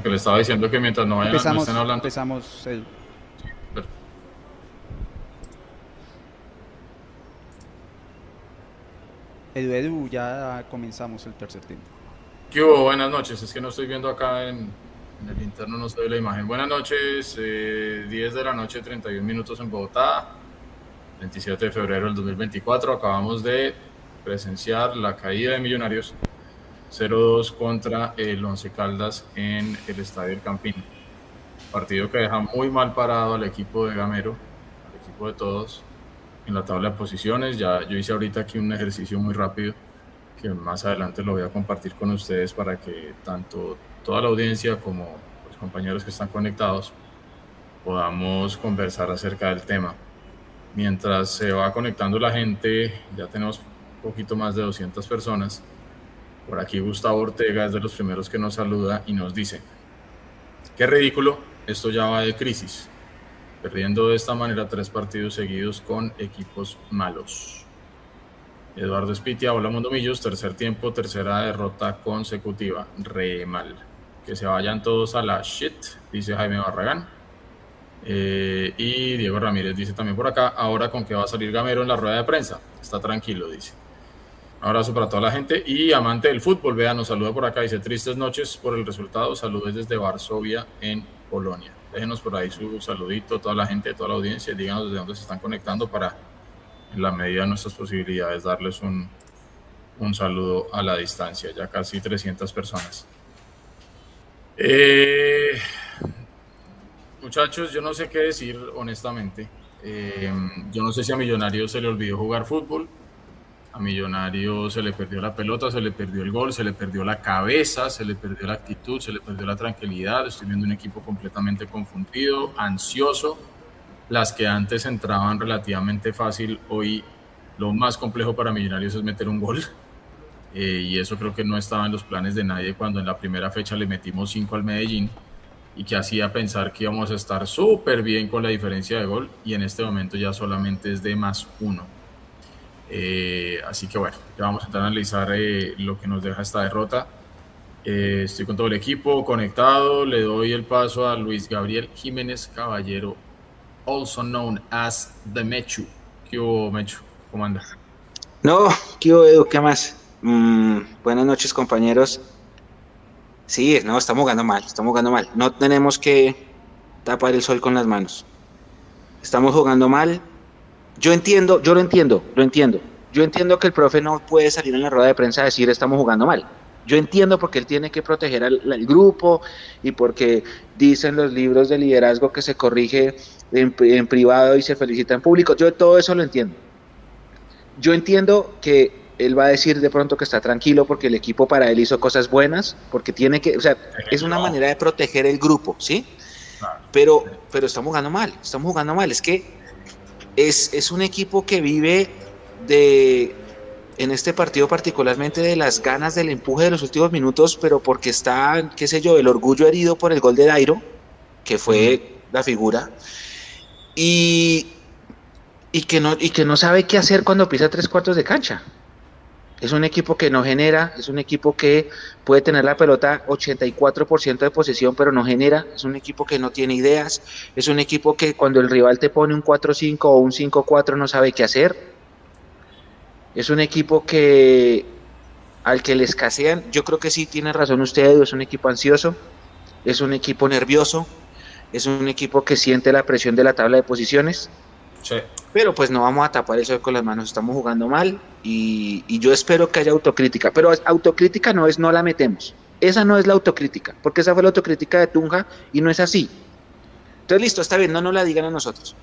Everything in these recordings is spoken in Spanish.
Aunque le estaba diciendo que mientras no vayan Empezamos, no estén hablando. empezamos el- Edu, Edu, ya comenzamos el tercer tiempo. ¿Qué hubo? Buenas noches. Es que no estoy viendo acá en, en el interno, no se ve la imagen. Buenas noches, eh, 10 de la noche, 31 minutos en Bogotá, 27 de febrero del 2024. Acabamos de presenciar la caída de Millonarios 0-2 contra el Once Caldas en el Estadio El Campín. Partido que deja muy mal parado al equipo de Gamero, al equipo de todos, en la tabla de posiciones. Ya yo hice ahorita aquí un ejercicio muy rápido que más adelante lo voy a compartir con ustedes para que tanto toda la audiencia como los compañeros que están conectados podamos conversar acerca del tema. Mientras se va conectando la gente, ya tenemos un poquito más de 200 personas. Por aquí Gustavo Ortega es de los primeros que nos saluda y nos dice, qué ridículo, esto ya va de crisis, perdiendo de esta manera tres partidos seguidos con equipos malos. Eduardo Espitia, hola Mundo Millos, tercer tiempo, tercera derrota consecutiva, re mal. Que se vayan todos a la shit, dice Jaime Barragán. Eh, y Diego Ramírez dice también por acá, ahora con que va a salir Gamero en la rueda de prensa, está tranquilo, dice. Abrazo para toda la gente y amante del fútbol, vean, nos saluda por acá, dice tristes noches por el resultado, saludos desde Varsovia en Polonia. Déjenos por ahí su saludito, toda la gente, toda la audiencia, díganos desde dónde se están conectando para en la medida de nuestras posibilidades, darles un, un saludo a la distancia, ya casi 300 personas. Eh, muchachos, yo no sé qué decir honestamente. Eh, yo no sé si a Millonarios se le olvidó jugar fútbol, a Millonarios se le perdió la pelota, se le perdió el gol, se le perdió la cabeza, se le perdió la actitud, se le perdió la tranquilidad. Estoy viendo un equipo completamente confundido, ansioso las que antes entraban relativamente fácil, hoy lo más complejo para Millonarios es meter un gol. Eh, y eso creo que no estaba en los planes de nadie cuando en la primera fecha le metimos 5 al Medellín y que hacía pensar que íbamos a estar súper bien con la diferencia de gol y en este momento ya solamente es de más uno. Eh, así que bueno, ya vamos a analizar eh, lo que nos deja esta derrota. Eh, estoy con todo el equipo conectado, le doy el paso a Luis Gabriel Jiménez Caballero also known as The Mechu. ¿Qué hubo, Mechu? ¿Cómo andas? No, ¿qué hubo, Edu? ¿Qué más? Mm, buenas noches, compañeros. Sí, no, estamos jugando mal, estamos jugando mal. No tenemos que tapar el sol con las manos. Estamos jugando mal. Yo entiendo, yo lo entiendo, lo entiendo. Yo entiendo que el profe no puede salir en la rueda de prensa a decir estamos jugando mal. Yo entiendo porque él tiene que proteger al, al grupo y porque dicen los libros de liderazgo que se corrige en, en, privado y se felicita en público. Yo todo eso lo entiendo. Yo entiendo que él va a decir de pronto que está tranquilo porque el equipo para él hizo cosas buenas, porque tiene que, o sea, es una manera de proteger el grupo, ¿sí? Pero, pero estamos jugando mal, estamos jugando mal. Es que es, es un equipo que vive de, en este partido particularmente de las ganas del empuje de los últimos minutos, pero porque está, qué sé yo, el orgullo herido por el gol de Dairo, que fue la figura, y, y, que no, y que no sabe qué hacer cuando pisa tres cuartos de cancha. Es un equipo que no genera, es un equipo que puede tener la pelota 84% de posesión, pero no genera, es un equipo que no tiene ideas, es un equipo que cuando el rival te pone un 4-5 o un 5-4 no sabe qué hacer. Es un equipo que al que le escasean, yo creo que sí tiene razón usted, es un equipo ansioso, es un equipo nervioso, es un equipo que siente la presión de la tabla de posiciones. Sí. Pero pues no vamos a tapar el sol con las manos, estamos jugando mal y, yo espero que haya autocrítica. Pero autocrítica no es no la metemos. Esa no es la autocrítica, porque esa fue la autocrítica de Tunja y no es así. Entonces listo, está bien, no nos la digan a nosotros.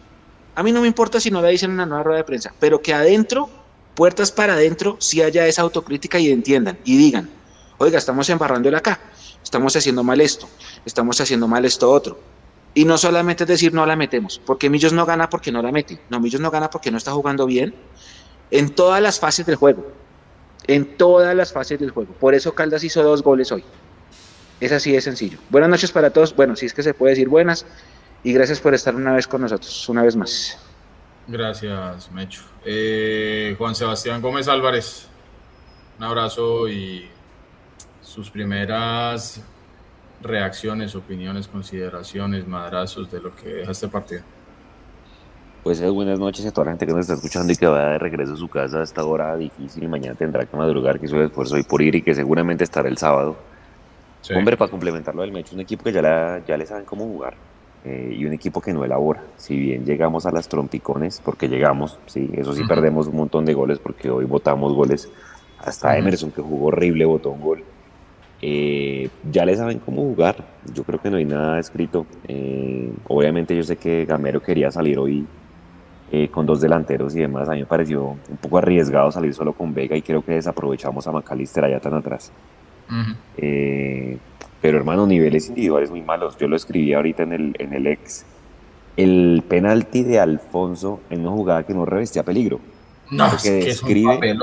A mí no me importa si no la dicen en una nueva rueda de prensa, pero que adentro, puertas para adentro, sí haya esa autocrítica y entiendan y digan, oiga, estamos embarrándola acá, estamos haciendo mal esto, estamos haciendo mal esto otro. Y no solamente es decir no la metemos, porque Millos no gana porque no la mete, no, Millos no gana porque no está jugando bien en todas las fases del juego, en todas las fases del juego. Por eso Caldas hizo dos goles hoy. Es así de sencillo. Buenas noches para todos, bueno, si es que se puede decir buenas, y gracias por estar una vez con nosotros, una vez más. Gracias, Mecho. Eh, Juan Sebastián Gómez Álvarez, un abrazo y sus primeras reacciones, opiniones, consideraciones, madrazos de lo que deja este partido. Pues buenas noches a toda la gente que nos está escuchando y que va de regreso a su casa a esta hora difícil mañana tendrá que madrugar, que hizo el esfuerzo hoy por ir y que seguramente estará el sábado. Hombre, para complementarlo del Mecho, un equipo que ya, ya le saben cómo jugar eh, y un equipo que no elabora. Si bien llegamos a las trompicones, porque llegamos, sí, eso sí perdemos un montón de goles porque hoy votamos goles. Hasta Emerson, que jugó horrible, votó un gol. Eh, ya le saben cómo jugar. Yo creo que no hay nada escrito. Eh, obviamente yo sé que Gamero quería salir hoy con dos delanteros y demás. A mí me pareció un poco arriesgado salir solo con Vega y creo que desaprovechamos a McAllister allá tan atrás. Eh, pero hermano, niveles individuales muy malos. Yo lo escribí ahorita en el, en el ex. El penalti de Alfonso en una jugada que no revestía peligro. No, que, describe,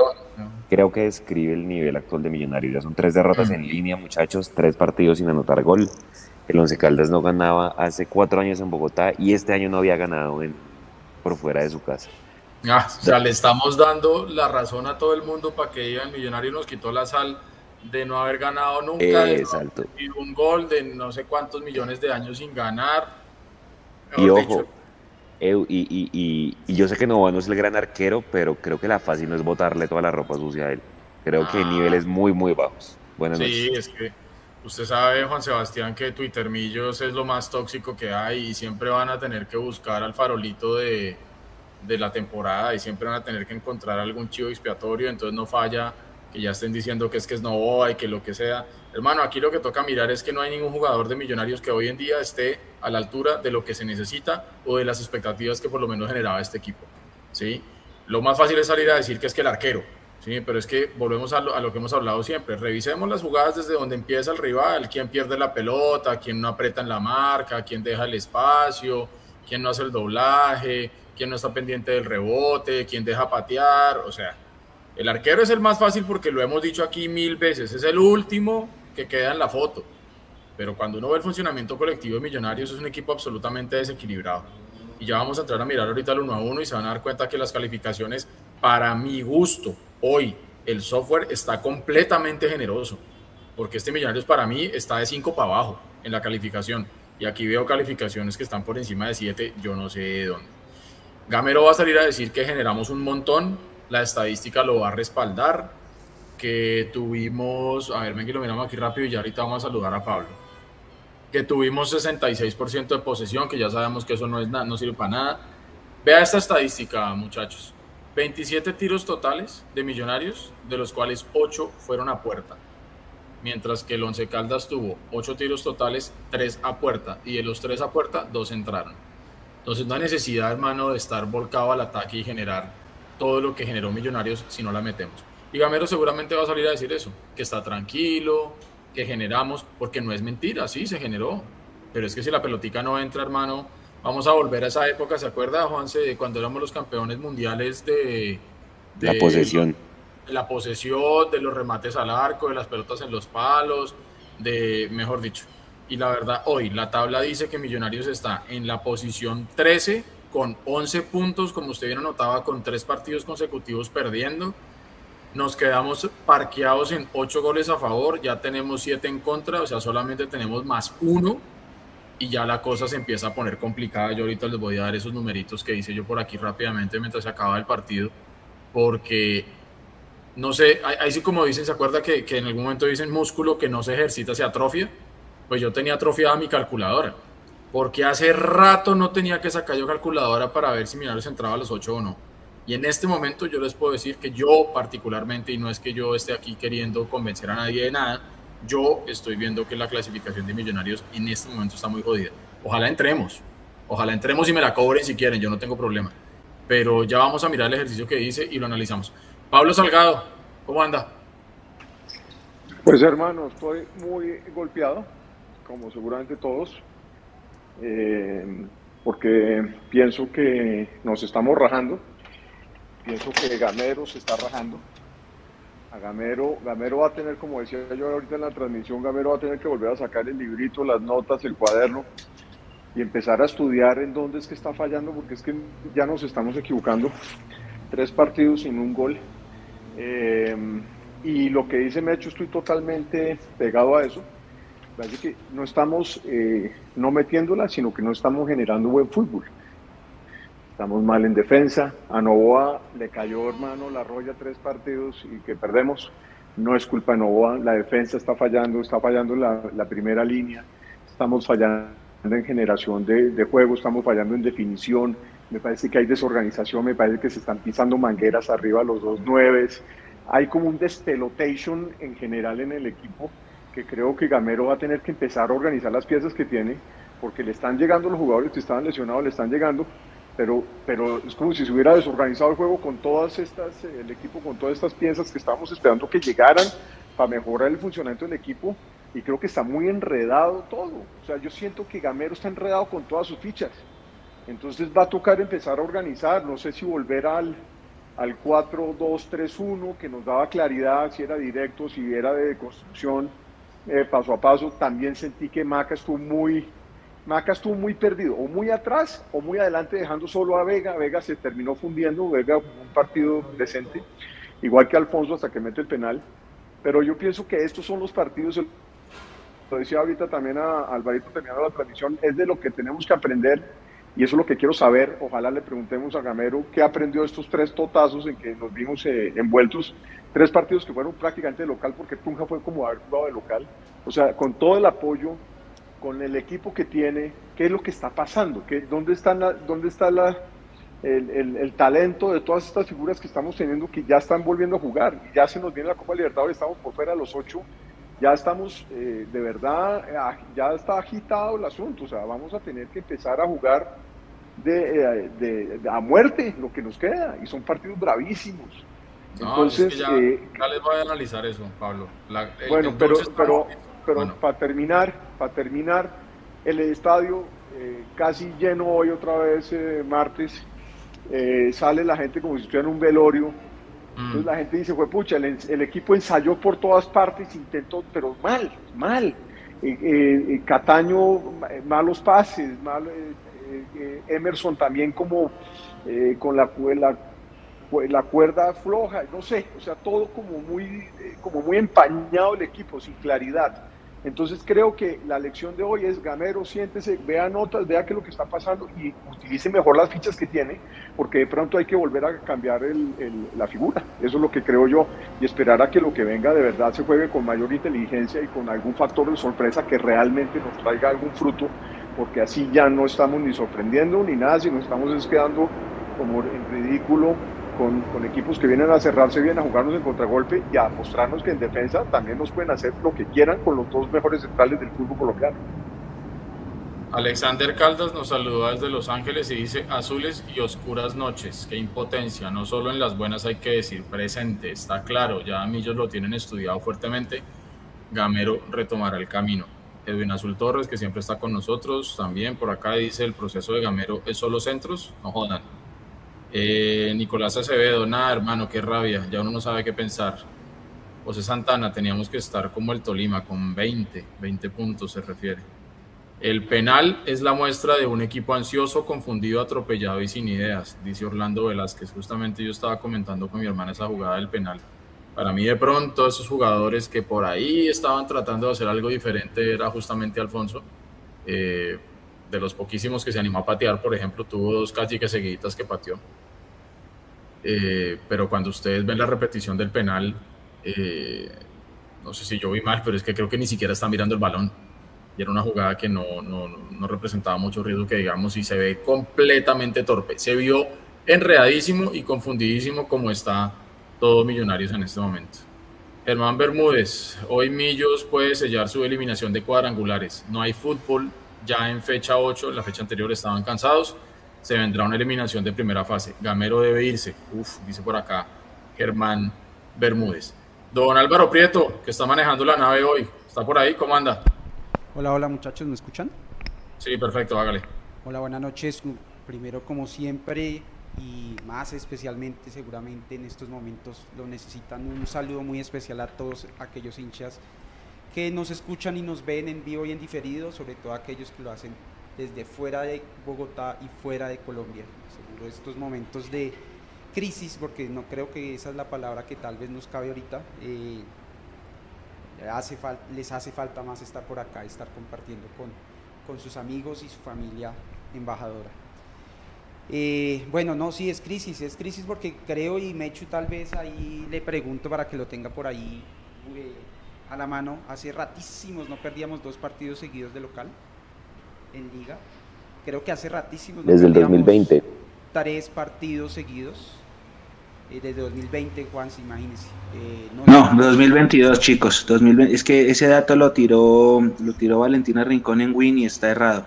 creo que describe el nivel actual de Millonarios. Ya son tres derrotas en línea, muchachos, tres partidos sin anotar gol. El Once Caldas no ganaba hace cuatro años en Bogotá y este año no había ganado en, por fuera de su casa. Ah, o sea, le estamos dando la razón a todo el mundo para que digan Millonarios nos quitó la sal de no haber ganado nunca, y un gol de no sé cuántos millones de años sin ganar. Y ojo, y, yo sé que no, no es el gran arquero, pero creo que la fácil no es botarle toda la ropa sucia a él. Creo que ah. niveles muy, muy bajos. Buenas sí, es que usted sabe, Juan Sebastián, que Twitter Millos es lo más tóxico que hay y siempre van a tener que buscar al farolito de, de la temporada y siempre van a tener que encontrar algún chivo expiatorio, entonces no falla que ya estén diciendo que es que es Novoa y que lo que sea. Hermano, aquí lo que toca mirar es que no hay ningún jugador de Millonarios que hoy en día esté a la altura de lo que se necesita o de las expectativas que por lo menos generaba este equipo. ¿sí? Lo más fácil es salir a decir que es que el arquero, ¿sí? pero es que volvemos a lo, a lo que hemos hablado siempre. Revisemos las jugadas desde donde empieza el rival, quién pierde la pelota, quién no aprieta en la marca, quién deja el espacio, quién no hace el doblaje, quién no está pendiente del rebote, quién deja patear, o sea el arquero es el más fácil porque lo hemos dicho aquí mil veces, es el último que queda en la foto. Pero cuando uno ve el funcionamiento colectivo de Millonarios es un equipo absolutamente desequilibrado. Y ya vamos a entrar a mirar ahorita el uno a uno y se van a dar cuenta que las calificaciones, para mi gusto, hoy el software está completamente generoso. Porque este Millonarios para mí está de 5 para abajo en la calificación. Y aquí veo calificaciones que están por encima de 7, yo no sé de dónde. Gamero va a salir a decir que generamos un montón, la estadística lo va a respaldar, que tuvimos, a ver, ven que lo miramos aquí rápido y ya ahorita vamos a saludar a Pablo, que tuvimos 66% de posesión, que ya sabemos que eso no, es no sirve para nada. Vea esta estadística, muchachos. 27 tiros totales de Millonarios, de los cuales 8 fueron a puerta. Mientras que el Once Caldas tuvo 8 tiros totales, 3 a puerta. Y de los 3 a puerta, 2 entraron. Entonces no hay necesidad, hermano, de estar volcado al ataque y generar todo lo que generó Millonarios si no la metemos. Y Gamero seguramente va a salir a decir eso, que está tranquilo, que generamos, porque no es mentira, sí, se generó. Pero es que si la pelotica no entra, hermano, vamos a volver a esa época, ¿se acuerda, Juanse, de cuando éramos los campeones mundiales de... la posesión. la posesión, de los remates al arco, de las pelotas en los palos, de, mejor dicho. Y la verdad, hoy la tabla dice que Millonarios está en la posición 13 con 11 puntos, como usted bien notaba, con tres partidos consecutivos perdiendo. Nos quedamos parqueados en 8 goles a favor, ya tenemos 7 en contra, o sea, solamente tenemos más uno y ya la cosa se empieza a poner complicada. Yo ahorita les voy a dar esos numeritos que hice yo por aquí rápidamente mientras se acaba el partido, porque no sé, ahí sí como dicen, ¿se acuerda que, que en algún momento dicen músculo que no se ejercita se atrofia? Pues yo tenía atrofiada mi calculadora porque hace rato no tenía que sacar yo calculadora para ver si Millonarios entraba a los 8 o no. Y en este momento yo les puedo decir que yo particularmente, y no es que yo esté aquí queriendo convencer a nadie de nada, yo estoy viendo que la clasificación de Millonarios en este momento está muy jodida. Ojalá entremos, ojalá entremos y me la cobren si quieren, yo no tengo problema. Pero ya vamos a mirar el ejercicio que dice y lo analizamos. Pablo Salgado, ¿cómo anda? Pues hermano, estoy muy golpeado, como seguramente todos eh, porque pienso que nos estamos rajando, pienso que Gamero se está rajando. A Gamero, Gamero va a tener, como decía yo ahorita en la transmisión, Gamero va a tener que volver a sacar el librito, las notas, el cuaderno y empezar a estudiar en dónde es que está fallando, porque es que ya nos estamos equivocando. Tres partidos sin un gol. Eh, y lo que dice Mecho, estoy totalmente pegado a eso parece que no estamos eh, no metiéndola, sino que no estamos generando buen fútbol. Estamos mal en defensa. A Novoa le cayó, hermano, la roya tres partidos y que perdemos. No es culpa de Novoa. La defensa está fallando, está fallando la, primera línea. Estamos fallando en generación de, de, juego, estamos fallando en definición. Me parece que hay desorganización, me parece que se están pisando mangueras arriba los dos nueves. Hay como un despelotation en general en el equipo que creo que Gamero va a tener que empezar a organizar las piezas que tiene, porque le están llegando los jugadores que estaban lesionados, le están llegando, pero, pero es como si se hubiera desorganizado el juego con todas estas, eh, el equipo con todas estas piezas que estábamos esperando que llegaran para mejorar el funcionamiento del equipo y creo que está muy enredado todo. O sea, yo siento que Gamero está enredado con todas sus fichas. Entonces va a tocar empezar a organizar, no sé si volver al, al 4-2-3-1 que nos daba claridad si era directo, si era de construcción eh, paso a paso. También sentí que Maca estuvo muy Maca estuvo muy perdido, o muy atrás o muy adelante, dejando solo a Vega. Vega se terminó fundiendo, Vega un partido decente, igual que Alfonso hasta que mete el penal. Pero yo pienso que estos son los partidos, lo decía ahorita también a Alvarito terminando la transmisión, es de lo que tenemos que aprender y eso es lo que quiero saber. Ojalá le preguntemos a Gamero qué aprendió estos tres totazos en que nos vimos eh, envueltos. Tres partidos que fueron prácticamente de local, porque Tunja fue como haber jugado de local. O sea, con todo el apoyo con el equipo que tiene, qué es lo que está pasando, ¿Qué, dónde, están dónde está la, el, el, talento de todas estas figuras que estamos teniendo que ya están volviendo a jugar. Ya se nos viene la Copa Libertadores, estamos por fuera de los ocho, ya estamos eh, de verdad, ya está agitado el asunto, o sea, vamos a tener que empezar a jugar de, eh, de, a muerte lo que nos queda, y son partidos bravísimos. Entonces, ya, eh, ya, les voy a analizar eso, Pablo. bueno, pero, pero, pero para terminar, para terminar, el estadio eh, casi lleno hoy otra vez eh, martes, sale la gente como si estuviera en un velorio. Entonces mm. la gente dice, fue pucha, el, equipo ensayó por todas partes, intentó, pero mal, mal. Cataño, malos pases, mal, Emerson también como con la, la la cuerda floja, no sé, o sea, todo como muy, como muy empañado el equipo, sin claridad. Entonces creo que la lección de hoy es Gamero, siéntese, vea notas, vea qué es lo que está pasando y utilice mejor las fichas que tiene, porque de pronto hay que volver a cambiar la figura. Eso es lo que creo yo y esperar a que lo que venga de verdad se juegue con mayor inteligencia y con algún factor de sorpresa que realmente nos traiga algún fruto, porque así ya no estamos ni sorprendiendo ni nada, sino estamos quedando como en ridículo con, equipos que vienen a cerrarse bien, a jugarnos en contragolpe y a mostrarnos que en defensa también nos pueden hacer lo que quieran con los dos mejores centrales del fútbol colombiano. Alexander Caldas nos saludó desde Los Ángeles y dice azules y oscuras noches, qué impotencia, no solo en las buenas hay que decir presente, está claro, ya Millos lo tienen estudiado fuertemente, Gamero retomará el camino. Edwin Azul Torres, que siempre está con nosotros, también por acá dice el proceso de Gamero es solo centros, no jodan, eh, Nicolás Acevedo, nada, hermano, qué rabia, ya uno no sabe qué pensar. José Santana, teníamos que estar como el Tolima, con 20, 20 puntos se refiere. El penal es la muestra de un equipo ansioso, confundido, atropellado y sin ideas, dice Orlando Velázquez. Justamente yo estaba comentando con mi hermana esa jugada del penal. Para mí, de pronto, esos jugadores que por ahí estaban tratando de hacer algo diferente era justamente Alfonso. Eh, de los poquísimos que se animó a patear, por ejemplo, tuvo dos cachiques seguiditas que pateó. Eh, pero cuando ustedes ven la repetición del penal, eh, no sé si yo vi mal, pero es que creo que ni siquiera está mirando el balón. Y era una jugada que no, no, no representaba mucho riesgo, que digamos, y se ve completamente torpe. Se vio enredadísimo y confundidísimo como está todo Millonarios en este momento. Germán Bermúdez, hoy Millos puede sellar su eliminación de cuadrangulares. No hay fútbol ya en fecha 8, la fecha anterior estaban cansados se vendrá una eliminación de primera fase. Gamero debe irse. Uf, dice por acá Germán Bermúdez. Don Álvaro Prieto, que está manejando la nave hoy, ¿está por ahí? ¿Cómo anda? Hola, hola muchachos, ¿me escuchan? Sí, perfecto, hágale. Hola, buenas noches. Primero, como siempre, y más especialmente seguramente en estos momentos lo necesitan, un saludo muy especial a todos aquellos hinchas que nos escuchan y nos ven en vivo y en diferido, sobre todo aquellos que lo hacen desde fuera de Bogotá y fuera de Colombia. Seguro estos momentos de crisis, porque no creo que esa es la palabra que tal vez nos cabe ahorita, eh, hace les hace falta más estar por acá, estar compartiendo con, con sus amigos y su familia embajadora. Eh, bueno, no, sí, es crisis, es crisis porque creo y Mechu tal vez ahí le pregunto para que lo tenga por ahí eh, a la mano. Hace ratísimos no perdíamos dos partidos seguidos de local en liga. Creo que hace ratísimos. Desde el 2020. Tres partidos seguidos. Eh, desde 2020, Juan, imagínese. Eh, no, 2022, chicos. 2020. Es que ese dato lo tiró, lo tiró Valentina Rincón en Win y está errado.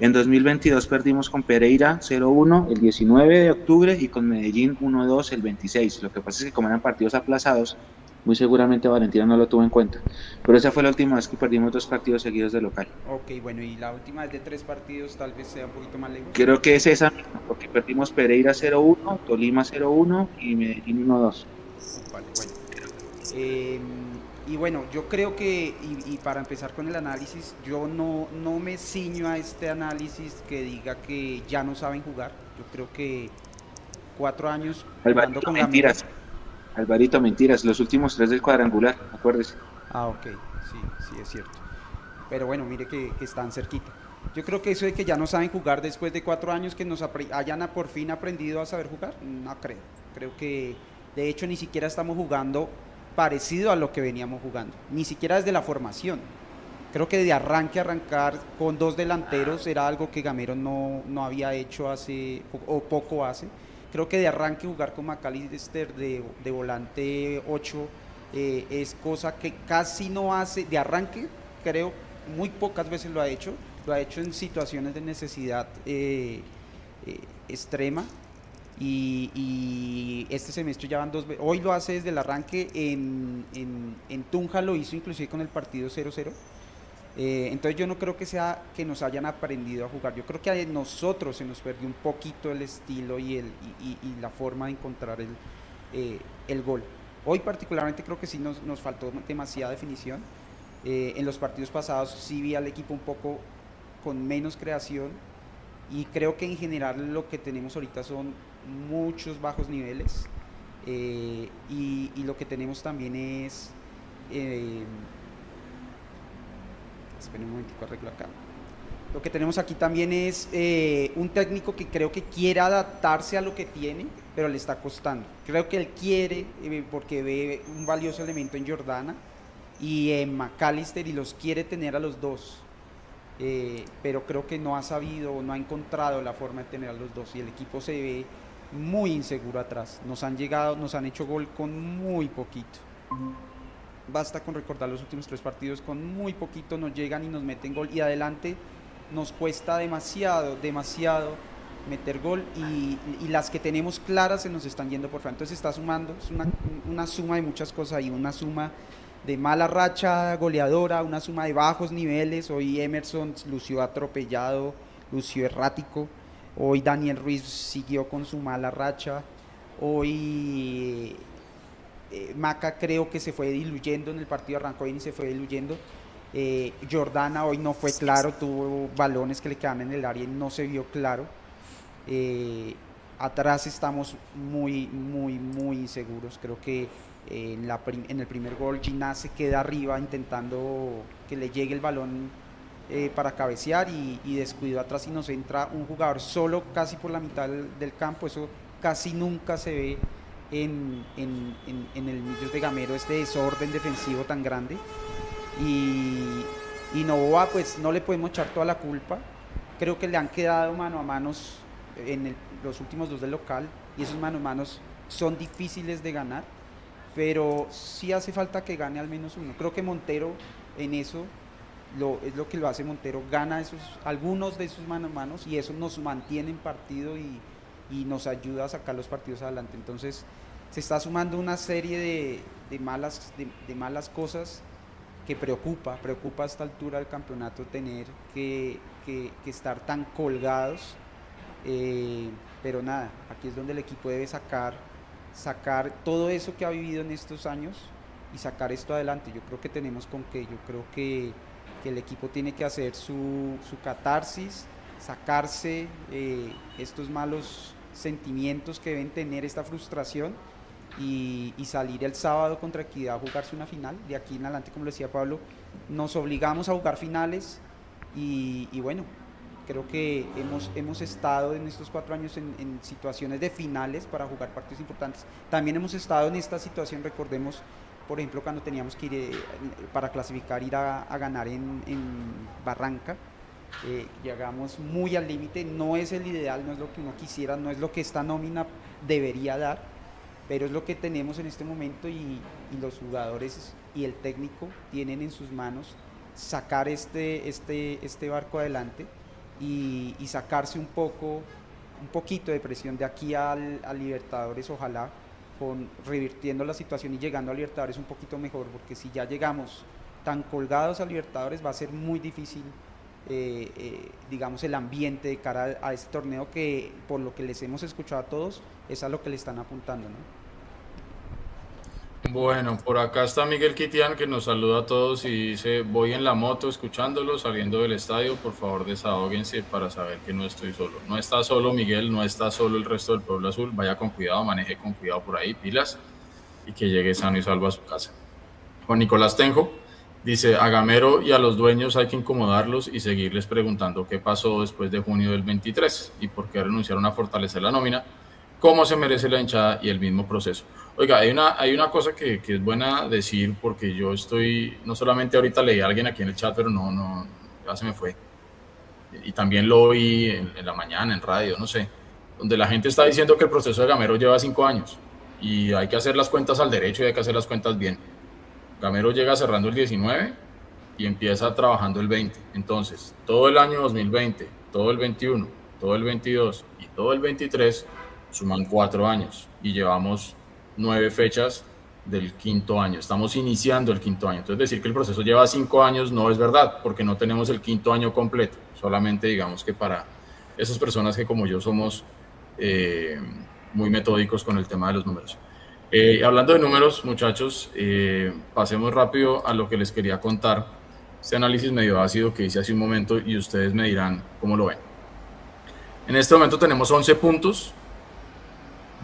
En 2022 perdimos con Pereira 0-1 el 19 de octubre y con Medellín 1-2 el 26. Lo que pasa es que como eran partidos aplazados, muy seguramente Valentina no lo tuvo en cuenta. Pero esa fue la última vez que perdimos dos partidos seguidos de local. Ok, bueno, y la última vez de tres partidos tal vez sea un poquito más lejos. Creo que es esa, porque perdimos Pereira 0-1, Tolima 0-1 y Medellín 1-2. Vale, bueno. Eh, y bueno, yo creo que, y, para empezar con el análisis, yo no, no me ciño a este análisis que diga que ya no saben jugar. Yo creo que cuatro años con mentiras. Alvarito, mentiras, los últimos tres del cuadrangular, acuérdese. Ah, ok, sí, sí, es cierto. Pero bueno, mire que, están cerquita. Yo creo que eso de que ya no saben jugar después de cuatro años, que nos hayan por fin aprendido a saber jugar, no creo. Creo que de hecho ni siquiera estamos jugando parecido a lo que veníamos jugando, ni siquiera desde la formación. Creo que de arranque arrancar con dos delanteros era algo que Gamero no, no había hecho hace, o poco hace Creo que de arranque jugar con McAllister de, de volante 8 eh, es cosa que casi no hace, de arranque creo muy pocas veces lo ha hecho, lo ha hecho en situaciones de necesidad eh, eh, extrema y, este semestre ya van dos veces, hoy lo hace desde el arranque, en, en, en Tunja lo hizo inclusive con el partido 0-0 eh, entonces yo no creo que sea que nos hayan aprendido a jugar, yo creo que a nosotros se nos perdió un poquito el estilo y, el, y, la forma de encontrar el, eh, el, gol. Hoy particularmente creo que sí nos, nos faltó demasiada definición. Eh, en los partidos pasados sí vi al equipo un poco con menos creación y creo que en general lo que tenemos ahorita son muchos bajos niveles y, y, lo que tenemos también es Esperen un momentico, arreglo acá. Lo que tenemos aquí también es eh, un técnico que creo que quiere adaptarse a lo que tiene, pero le está costando. Creo que él quiere, eh, porque ve un valioso elemento en Jordana y en McAllister y los quiere tener a los dos. Eh, pero creo que no ha sabido, no ha encontrado la forma de tener a los dos y el equipo se ve muy inseguro atrás. Nos han llegado, nos han hecho gol con muy poquito. Basta con recordar los últimos tres partidos, con muy poquito nos llegan y nos meten gol y adelante nos cuesta demasiado, demasiado meter gol y, las que tenemos claras se nos están yendo por fuera. Entonces está sumando, es una, una suma de muchas cosas y una suma de mala racha goleadora, una suma de bajos niveles. Hoy Emerson lució atropellado, lució errático. Hoy Daniel Ruiz siguió con su mala racha. Hoy eh, Maca creo que se fue diluyendo en el partido, arrancó y se fue diluyendo. Eh, Jordana hoy no fue claro, tuvo balones que le quedan en el área y no se vio claro. Eh, atrás estamos muy, muy, muy inseguros. Creo que en, en, el primer gol Gina se queda arriba intentando que le llegue el balón para cabecear y, y, descuido atrás y nos entra un jugador solo casi por la mitad del campo. Eso casi nunca se ve en, en, el Millos de Gamero este desorden defensivo tan grande. Y, y Novoa, pues no le podemos echar toda la culpa. Creo que le han quedado mano a manos en los últimos dos del local y esos mano a manos son difíciles de ganar, pero sí hace falta que gane al menos uno. Creo que Montero en eso es lo que lo hace Montero, gana esos, algunos de esos mano a manos y eso nos mantiene en partido y, y nos ayuda a sacar los partidos adelante. Entonces se está sumando una serie de, de malas, de, malas cosas que preocupa, preocupa a esta altura del campeonato tener que, que, estar tan colgados. Eh, pero nada, aquí es donde el equipo debe sacar, sacar todo eso que ha vivido en estos años y sacar esto adelante. Yo creo que tenemos con qué, yo creo que, que el equipo tiene que hacer su, su catarsis, sacarse eh, estos malos sentimientos que deben tener, esta frustración y, salir el sábado contra Equidad a jugarse una final. De aquí en adelante, como decía Pablo, nos obligamos a jugar finales y, bueno, creo que hemos, hemos estado en estos cuatro años en, situaciones de finales para jugar partidos importantes. También hemos estado en esta situación, recordemos, por ejemplo, cuando teníamos que ir eh, para clasificar, ir a, ganar en, Barranca. Eh, llegamos muy al límite, no es el ideal, no es lo que uno quisiera, no es lo que esta nómina debería dar, pero es lo que tenemos en este momento y, los jugadores y el técnico tienen en sus manos sacar este, este, este barco adelante y, sacarse un poco, un poquito de presión de aquí al, Libertadores, ojalá, con revirtiendo la situación y llegando a Libertadores un poquito mejor, porque si ya llegamos tan colgados a Libertadores va a ser muy difícil eh, eh, digamos, el ambiente de cara a, este torneo que, por lo que les hemos escuchado a todos, es a lo que le están apuntando, Bueno, por acá está Miguel Quitian que nos saluda a todos y dice, voy en la moto escuchándolo, saliendo del estadio, por favor desahóguense para saber que no estoy solo. No está solo Miguel, no está solo el resto del pueblo azul, vaya con cuidado, maneje con cuidado por ahí, pilas, y que llegue sano y salvo a su casa. Juan Nicolás Tenjo, Dice, a Gamero y a los dueños hay que incomodarlos y seguirles preguntando qué pasó después de junio del 23 y por qué renunciaron a fortalecer la nómina, cómo se merece la hinchada y el mismo proceso. Oiga, hay una, hay una cosa que, que, es buena decir porque yo estoy, no solamente ahorita leí a alguien aquí en el chat, pero no, no, ya se me fue. Y también lo oí en, en la mañana, en radio, no sé, donde la gente está diciendo que el proceso de Gamero lleva cinco años y hay que hacer las cuentas al derecho y hay que hacer las cuentas bien Gamero llega cerrando el 19 y empieza trabajando el 20. Entonces, todo el año 2020, todo el 21, todo el 22 y todo el 23 suman cuatro años y llevamos nueve fechas del quinto año. Estamos iniciando el quinto año. Entonces, decir que el proceso lleva cinco años no es verdad, porque no tenemos el quinto año completo. Solamente digamos que para esas personas que como yo somos eh, muy metódicos con el tema de los números. Eh, hablando de números, muchachos, eh, pasemos rápido a lo que les quería contar. Este análisis medio ácido que hice hace un momento y ustedes me dirán cómo lo ven. En este momento tenemos 11 puntos.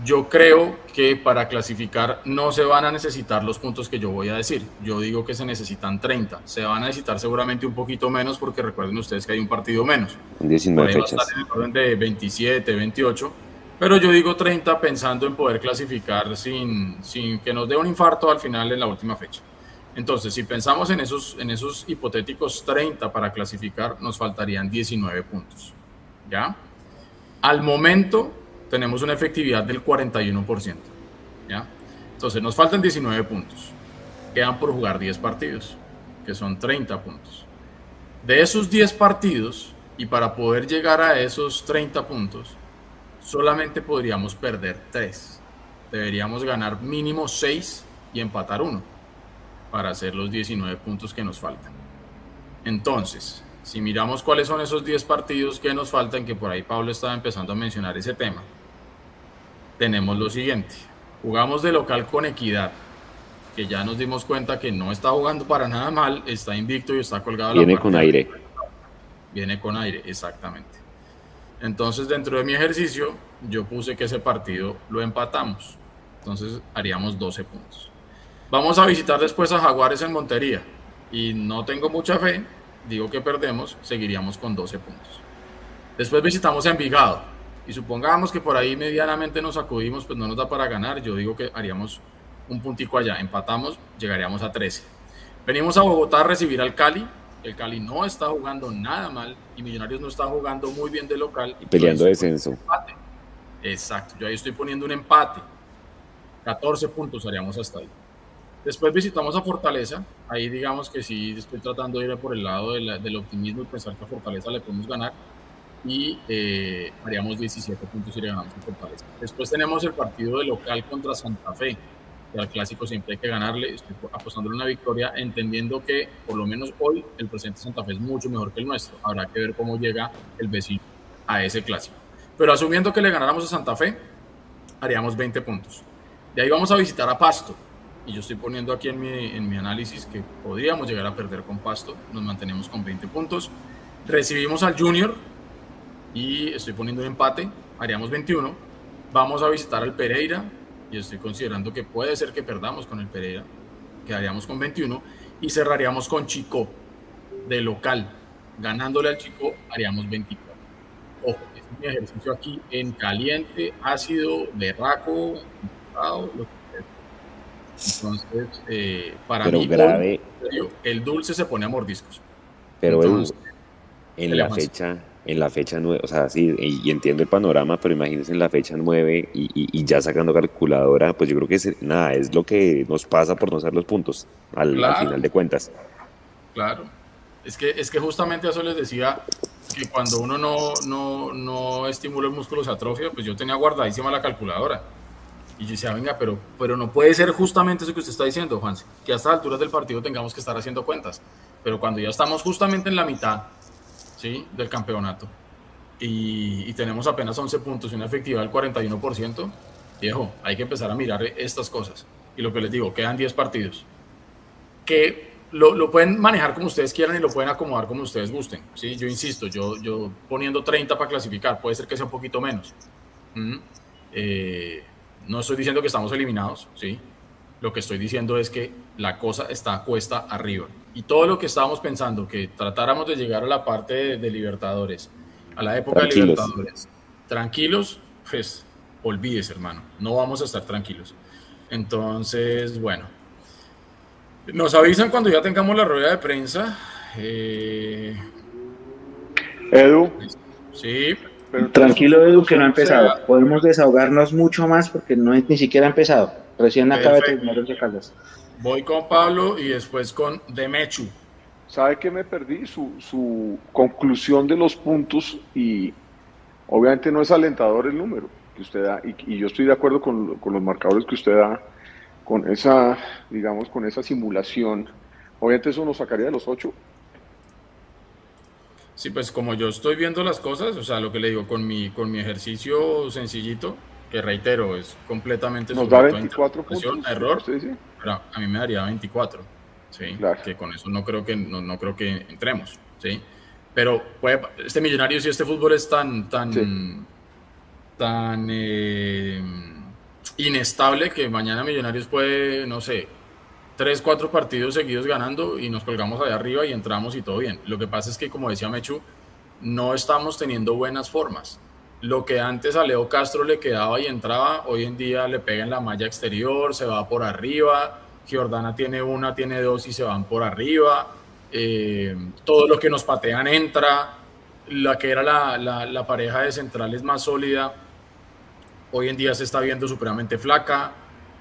Yo creo que para clasificar no se van a necesitar los puntos que yo voy a decir. Yo digo que se necesitan 30. Se van a necesitar seguramente un poquito menos porque recuerden ustedes que hay un partido menos. 19 fechas. En el orden de 27, 28 pero yo digo 30 pensando en poder clasificar sin, sin que nos dé un infarto al final en la última fecha. Entonces, si pensamos en esos, en esos hipotéticos 30 para clasificar, nos faltarían 19 puntos. ¿Ya? Al momento tenemos una efectividad del 41%. ¿Ya? Entonces, nos faltan 19 puntos. Quedan por jugar 10 partidos, que son 30 puntos. De esos 10 partidos, y para poder llegar a esos 30 puntos, solamente podríamos perder 3. Deberíamos ganar mínimo 6 y empatar 1 para hacer los 19 puntos que nos faltan. Entonces, si miramos cuáles son esos 10 partidos que nos faltan, que por ahí Pablo estaba empezando a mencionar ese tema, tenemos lo siguiente. Jugamos de local con equidad, que ya nos dimos cuenta que no está jugando para nada mal, está invicto y está colgado. Viene con aire. Viene con aire, exactamente. Entonces, dentro de mi ejercicio, yo puse que ese partido lo empatamos. Entonces, haríamos 12 puntos. Vamos a visitar después a Jaguares en Montería. Y no tengo mucha fe, digo que perdemos, seguiríamos con 12 puntos. Después visitamos a Envigado. Y supongamos que por ahí medianamente nos acudimos, pues no nos da para ganar. Yo digo que haríamos un puntico allá. Empatamos, llegaríamos a 13. Venimos a Bogotá a recibir al Cali el Cali no está jugando nada mal y Millonarios no está jugando muy bien de local. Y peleando descenso. Exacto, yo ahí estoy poniendo un empate. 14 puntos haríamos hasta ahí. Después visitamos a Fortaleza. Ahí digamos que sí estoy tratando de ir por el lado del optimismo y pensar que a Fortaleza le podemos ganar. Y eh, haríamos 17 puntos y le ganamos a Fortaleza. Después tenemos el partido de local contra Santa Fe al clásico siempre hay que ganarle. Estoy apostando una victoria, entendiendo que por lo menos hoy el presidente de Santa Fe es mucho mejor que el nuestro. Habrá que ver cómo llega el vecino a ese clásico. Pero asumiendo que le ganáramos a Santa Fe, haríamos 20 puntos. De ahí vamos a visitar a Pasto. Y yo estoy poniendo aquí en mi, en mi análisis que podríamos llegar a perder con Pasto. Nos mantenemos con 20 puntos. Recibimos al Junior y estoy poniendo un empate. Haríamos 21. Vamos a visitar al Pereira y estoy considerando que puede ser que perdamos con el Pereira, quedaríamos con 21 y cerraríamos con Chico de local. Ganándole al Chico haríamos 24. Ojo, este es mi ejercicio aquí en caliente, ácido, berraco, lo entonces, eh, para mí, el dulce se pone a mordiscos. Pero en la fecha, en la fecha 9, o sea, sí, y, entiendo el panorama, pero imagínense en la fecha 9 y, ya sacando calculadora, pues yo creo que es, nada, es lo que nos pasa por no hacer los puntos al, final de cuentas. Claro, es que, es que justamente eso les decía que cuando uno no, no, no estimula el músculo se atrofia, pues yo tenía guardadísima la calculadora y yo decía, venga, pero, pero no puede ser justamente eso que usted está diciendo, Juan, que a estas alturas del partido tengamos que estar haciendo cuentas. Pero cuando ya estamos justamente en la mitad ¿sí? del campeonato y, tenemos apenas 11 puntos y una efectividad del 41%, viejo, hay que empezar a mirar estas cosas. Y lo que les digo, quedan 10 partidos. Que lo, pueden manejar como ustedes quieran y lo pueden acomodar como ustedes gusten. ¿sí? Yo insisto, yo, yo poniendo 30 para clasificar, puede ser que sea un poquito menos. ¿Mm? Eh, no estoy diciendo que estamos eliminados, ¿sí? Lo que estoy diciendo es que la cosa está cuesta arriba. Y todo lo que estábamos pensando, que tratáramos de llegar a la parte de, Libertadores, a la época de Libertadores, tranquilos, pues olvídese, hermano. No vamos a estar tranquilos. Entonces, bueno. Nos avisan cuando ya tengamos la rueda de prensa. Eh, Edu. Sí. Tranquilo, Edu, que no ha empezado. Podemos desahogarnos mucho más porque no es, ni siquiera ha empezado. Recién acaba de terminar de Caldas. Voy con Pablo y después con Demechu. ¿Sabe que me perdí? Su, su conclusión de los puntos y obviamente no es alentador el número que usted da y, yo estoy de acuerdo con, con, los marcadores que usted da con esa, digamos, con esa simulación. Obviamente eso nos sacaría de los ocho, Sí, pues como yo estoy viendo las cosas, o sea, lo que le digo, con mi, con mi ejercicio sencillito, que reitero, es completamente Nos da 24 puntos. Error, sí, a mí me daría 24, ¿sí? Que con eso no creo que, no, no creo que entremos, ¿sí? Pero puede, este millonario, si este fútbol es tan, tan, tan eh, inestable que mañana Millonarios puede, no sé, tres, cuatro partidos seguidos ganando y nos colgamos allá arriba y entramos y todo bien. Lo que pasa es que, como decía Mechu, no estamos teniendo buenas formas. Lo que antes a Leo Castro le quedaba y entraba, hoy en día le pega en la malla exterior, se va por arriba. Giordana tiene una, tiene dos y se van por arriba. Eh, todo lo que nos patean entra. La que era la, la, la pareja de centrales más sólida, hoy en día se está viendo supremamente flaca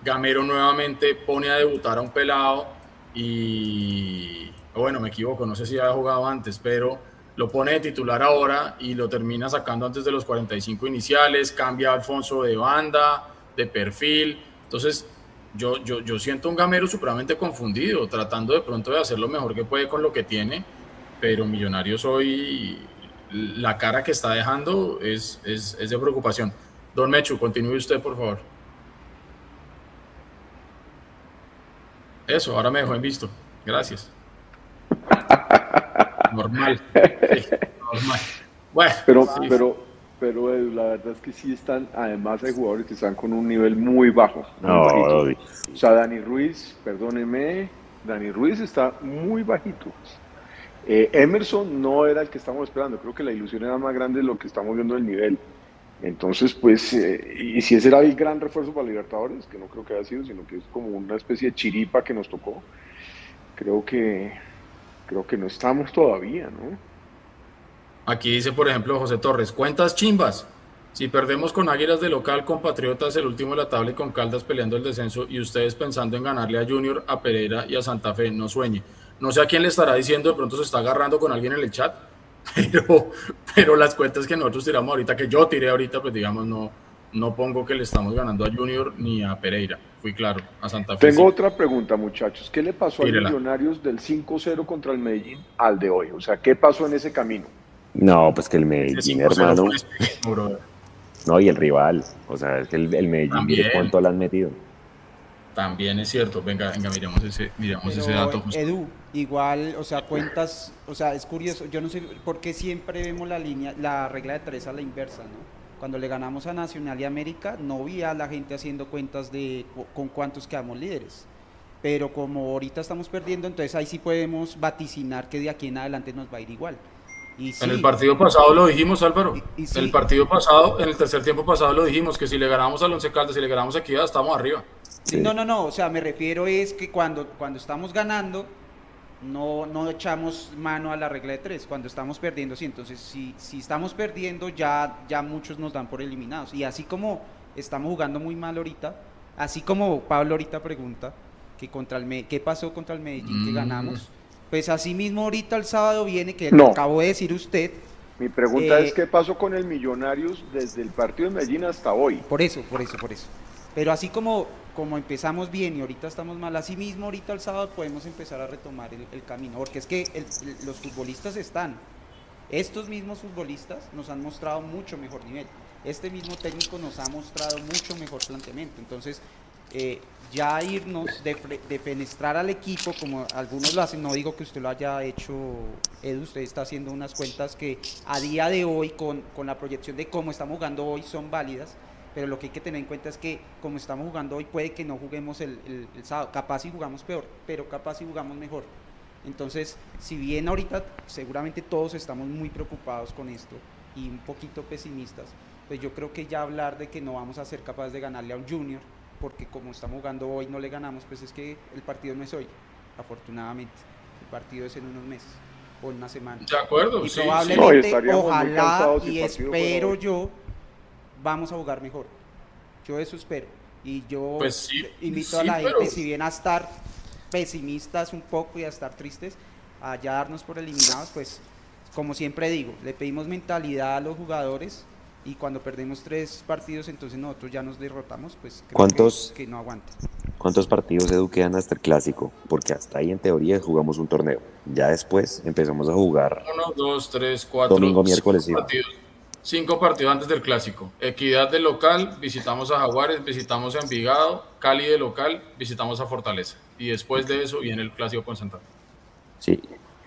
Gamero nuevamente pone a debutar a un pelado y, bueno, me equivoco, no sé si había jugado antes, pero lo pone de titular ahora y lo termina sacando antes de los 45 iniciales, cambia Alfonso de banda, de perfil. Entonces, yo, yo, yo siento un Gamero supremamente confundido, tratando de pronto de hacer lo mejor que puede con lo que tiene, pero Millonarios hoy, la cara que está dejando es, es, es de preocupación. Don Mechu, continúe usted, por favor. Eso, ahora me dejó en visto. Gracias. normal. normal. Bueno, pero, pero, pero eh, la verdad es que sí están, además hay jugadores que están con un nivel muy bajo. o sea, Dani Ruiz, perdóneme, Dani Ruiz está muy bajito. Eh, Emerson no era el que estamos esperando, creo que la ilusión era más grande de lo que estamos viendo del nivel. Entonces, pues, eh, y si ese era el gran refuerzo para Libertadores, que no creo que haya sido, sino que es como una especie de chiripa que nos tocó, creo que, creo que no estamos todavía, ¿no? Aquí dice, por ejemplo, José Torres, cuentas chimbas. Si perdemos con Águilas de local, con Patriotas el último de la tabla y con Caldas peleando el descenso y ustedes pensando en ganarle a Junior, a Pereira y a Santa Fe, no sueñe. No sé a quién le estará diciendo, de pronto se está agarrando con alguien en el chat, pero, pero las cuentas que nosotros tiramos ahorita, que yo tiré ahorita, pues digamos, no, no pongo que le estamos ganando a Junior ni a Pereira. Fui claro, a Santa Fe. Tengo otra pregunta, muchachos. ¿Qué le pasó a los Millonarios del 5-0 contra el Medellín al de hoy? O sea, ¿qué pasó en ese camino? No, pues que el Medellín, hermano. no, y el rival. O sea, es que el, Medellín, cuánto le han metido. También es cierto. Venga, venga, miremos ese, miremos ese dato. Edu, igual, o sea, cuentas, o sea, es curioso. Yo no sé por qué siempre vemos la línea, la regla de tres a la inversa, ¿no? Cuando le ganamos a Nacional y América, no vi a la gente haciendo cuentas de con cuántos quedamos líderes. Pero como ahorita estamos perdiendo, entonces ahí sí podemos vaticinar que de aquí en adelante nos va a ir igual. En el partido pasado lo dijimos, Álvaro. En el partido pasado, en el tercer tiempo pasado lo dijimos, que si le ganamos al Once Caldas, si le ganamos a Equidad, estamos arriba. No, no, no, o sea, me refiero es que cuando, cuando estamos ganando, no, no echamos mano a la regla de tres, cuando estamos perdiendo, sí, entonces si, si estamos perdiendo ya, ya muchos nos dan por eliminados. Y así como estamos jugando muy mal ahorita, así como Pablo ahorita pregunta, que contra el ¿qué pasó contra el Medellín que mm. ganamos? Pues así mismo ahorita el sábado viene, que lo acabo de decir usted. Mi pregunta es, eh, ¿qué pasó con el Millonarios desde el partido de Medellín hasta hoy? Por eso, por eso, por eso. Pero así como, como empezamos bien y ahorita estamos mal, así mismo ahorita el sábado podemos empezar a retomar el, camino, porque es que los futbolistas están. Estos mismos futbolistas nos han mostrado mucho mejor nivel. Este mismo técnico nos ha mostrado mucho mejor planteamiento. Entonces, eh, ya irnos, de, de, fenestrar al equipo, como algunos lo hacen, no digo que usted lo haya hecho, Edu, usted está haciendo unas cuentas que a día de hoy, con, con la proyección de cómo estamos jugando hoy, son válidas, pero lo que hay que tener en cuenta es que como estamos jugando hoy, puede que no juguemos el, el, sábado, capaz si jugamos peor, pero capaz si jugamos mejor. Entonces, si bien ahorita seguramente todos estamos muy preocupados con esto y un poquito pesimistas, pues yo creo que ya hablar de que no vamos a ser capaces de ganarle a un junior, porque como estamos jugando hoy no le ganamos, pues es que el partido no es hoy, afortunadamente. El partido es en unos meses o en una semana. De acuerdo, y probablemente, ojalá y espero yo, vamos a jugar mejor. Yo eso espero. Y yo pues invito a la gente, si bien a estar pesimistas un poco y a estar tristes, a ya darnos por eliminados, pues como siempre digo, le pedimos mentalidad a los jugadores, y cuando perdemos tres partidos, entonces nosotros ya nos derrotamos, pues creo ¿Cuántos, que, no aguanta. ¿Cuántos partidos Edu quedan hasta el clásico? Porque hasta ahí en teoría jugamos un torneo. Ya después empezamos a jugar. Uno, dos, tres, cuatro. Domingo, miércoles cinco partidos, cinco partidos antes del clásico. Equidad de local, visitamos a Jaguares, visitamos a Envigado, Cali de local, visitamos a Fortaleza. Y después de eso viene el clásico con Sí,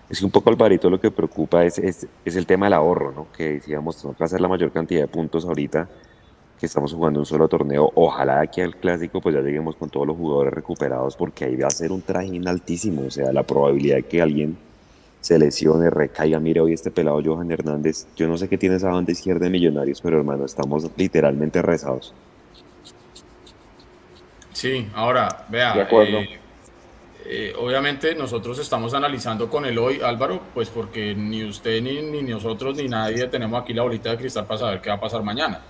es que un poco Alvarito lo que preocupa es, es, el tema del ahorro, ¿no? Que decíamos, tenemos que hacer la mayor cantidad de puntos ahorita, que estamos jugando un solo torneo. Ojalá aquí al clásico pues ya lleguemos con todos los jugadores recuperados, porque ahí va a ser un trajín altísimo. O sea, la probabilidad de que alguien se lesione, recaiga. Mire, hoy este pelado Johan Hernández, yo no sé qué tiene esa banda izquierda de Millonarios, pero hermano, estamos literalmente rezados. Sí, ahora, vea. De acuerdo. Eh, eh, obviamente nosotros estamos analizando con el hoy, Álvaro, pues porque ni usted ni, ni, nosotros ni nadie tenemos aquí la bolita de cristal para saber qué va a pasar mañana.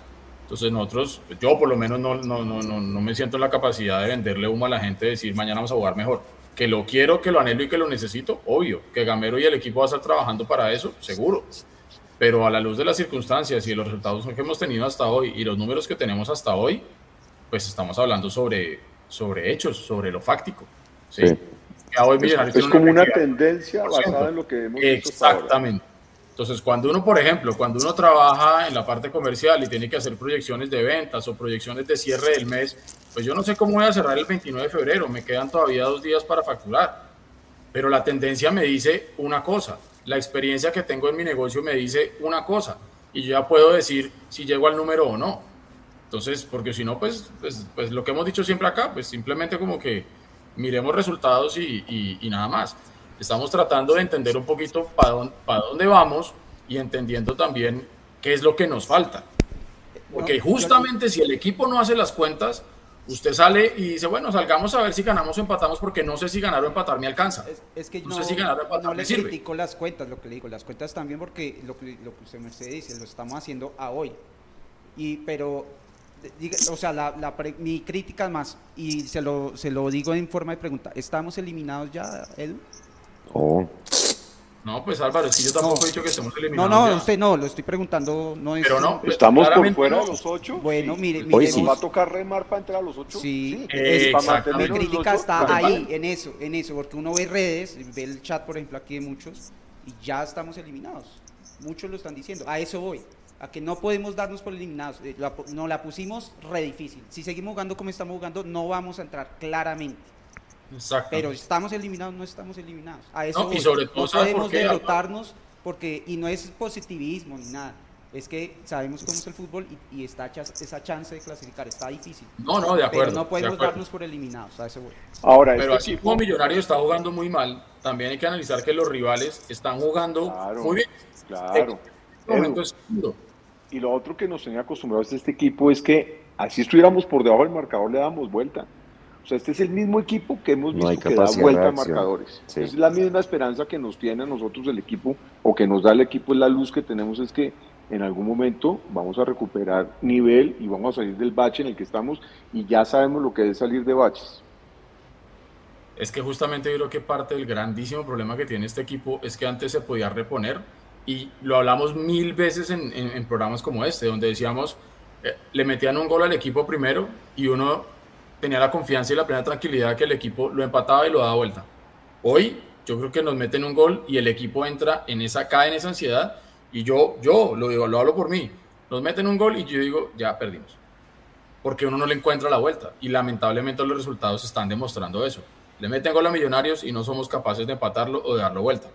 Entonces nosotros, yo por lo menos no, no, no, no, no me siento en la capacidad de venderle humo a la gente, de decir mañana vamos a jugar mejor. Que lo quiero, que lo anhelo y que lo necesito, obvio. Que Gamero y el equipo va a estar trabajando para eso, seguro. Pero a la luz de las circunstancias y de los resultados que hemos tenido hasta hoy y los números que tenemos hasta hoy, pues estamos hablando sobre, sobre hechos, sobre lo fáctico. ¿sí? es, como una, tendencia basada en lo que hemos visto Exactamente. Entonces, cuando uno, por ejemplo, cuando uno trabaja en la parte comercial y tiene que hacer proyecciones de ventas o proyecciones de cierre del mes, pues yo no sé cómo voy a cerrar el 29 de febrero, me quedan todavía dos días para facturar. Pero la tendencia me dice una cosa, la experiencia que tengo en mi negocio me dice una cosa, y ya puedo decir si llego al número o no. Entonces, porque si no, pues, pues, pues lo que hemos dicho siempre acá, pues simplemente como que miremos resultados y, nada más. Estamos tratando de entender un poquito para dónde, para dónde vamos y entendiendo también qué es lo que nos falta. Porque justamente si el equipo no hace las cuentas, usted sale y dice, bueno, salgamos a ver si ganamos o empatamos, porque no sé si ganar o empatar me alcanza. Es, que no, sé si ganar o empatar no le critico las cuentas, lo que le digo, las cuentas también porque lo que, lo que usted me dice, lo estamos haciendo a hoy. Y, pero o sea, la, mi crítica más, y se lo, se lo digo en forma de pregunta, ¿estamos eliminados ya, Edu? Oh. No, pues Álvaro, es que yo tampoco he dicho que estemos eliminados. No, no, usted no, lo estoy preguntando. No Pero no, pues, estamos por fuera de los ocho. Bueno, mire, mire. ¿Nos va a tocar remar para entrar a los ocho? Sí, sí mi crítica está ahí, en eso, en eso, porque uno ve redes, ve el chat, por ejemplo, aquí de muchos, y ya estamos eliminados. Muchos lo están diciendo, a eso voy a que no podemos darnos por eliminados. Eh, no la pusimos re difícil. Si seguimos jugando como estamos jugando, no vamos a entrar claramente. Exacto. Pero estamos eliminados, no estamos eliminados. A eso no, y sobre todo, no podemos derrotarnos porque, y no es positivismo ni nada. Es que sabemos cómo es el fútbol y, está esa chance de clasificar, está difícil. No, no, de acuerdo. Pero no podemos darnos por eliminados, a ese Ahora, pero este así como Millonario está jugando muy mal, también hay que analizar que los rivales están jugando muy bien. Claro. y lo otro que nos tenía acostumbrados a este equipo es que así estuviéramos por debajo del marcador, le damos vuelta. O sea, este es el mismo equipo que hemos visto que da vuelta a marcadores. Es la misma esperanza que nos tiene a nosotros el equipo, o que nos da el equipo, es la luz que tenemos, es que en algún momento vamos a recuperar nivel y vamos a salir del bache en el que estamos y ya sabemos lo que es salir de baches. Es que justamente yo creo que parte del grandísimo problema que tiene este equipo es que antes se podía reponer y lo hablamos mil veces en, en programas como este, donde decíamos, eh, le metían un gol al equipo primero y uno tenía la confianza y la plena tranquilidad que el equipo lo empataba y lo daba vuelta. Hoy yo creo que nos meten un gol y el equipo entra en esa, cae en esa ansiedad y yo, yo lo digo, lo hablo por mí, nos meten un gol y yo digo, ya perdimos. Porque uno no le encuentra la vuelta y lamentablemente los resultados están demostrando eso. Le meten gol a Millonarios y no somos capaces de empatarlo o de darlo vuelta.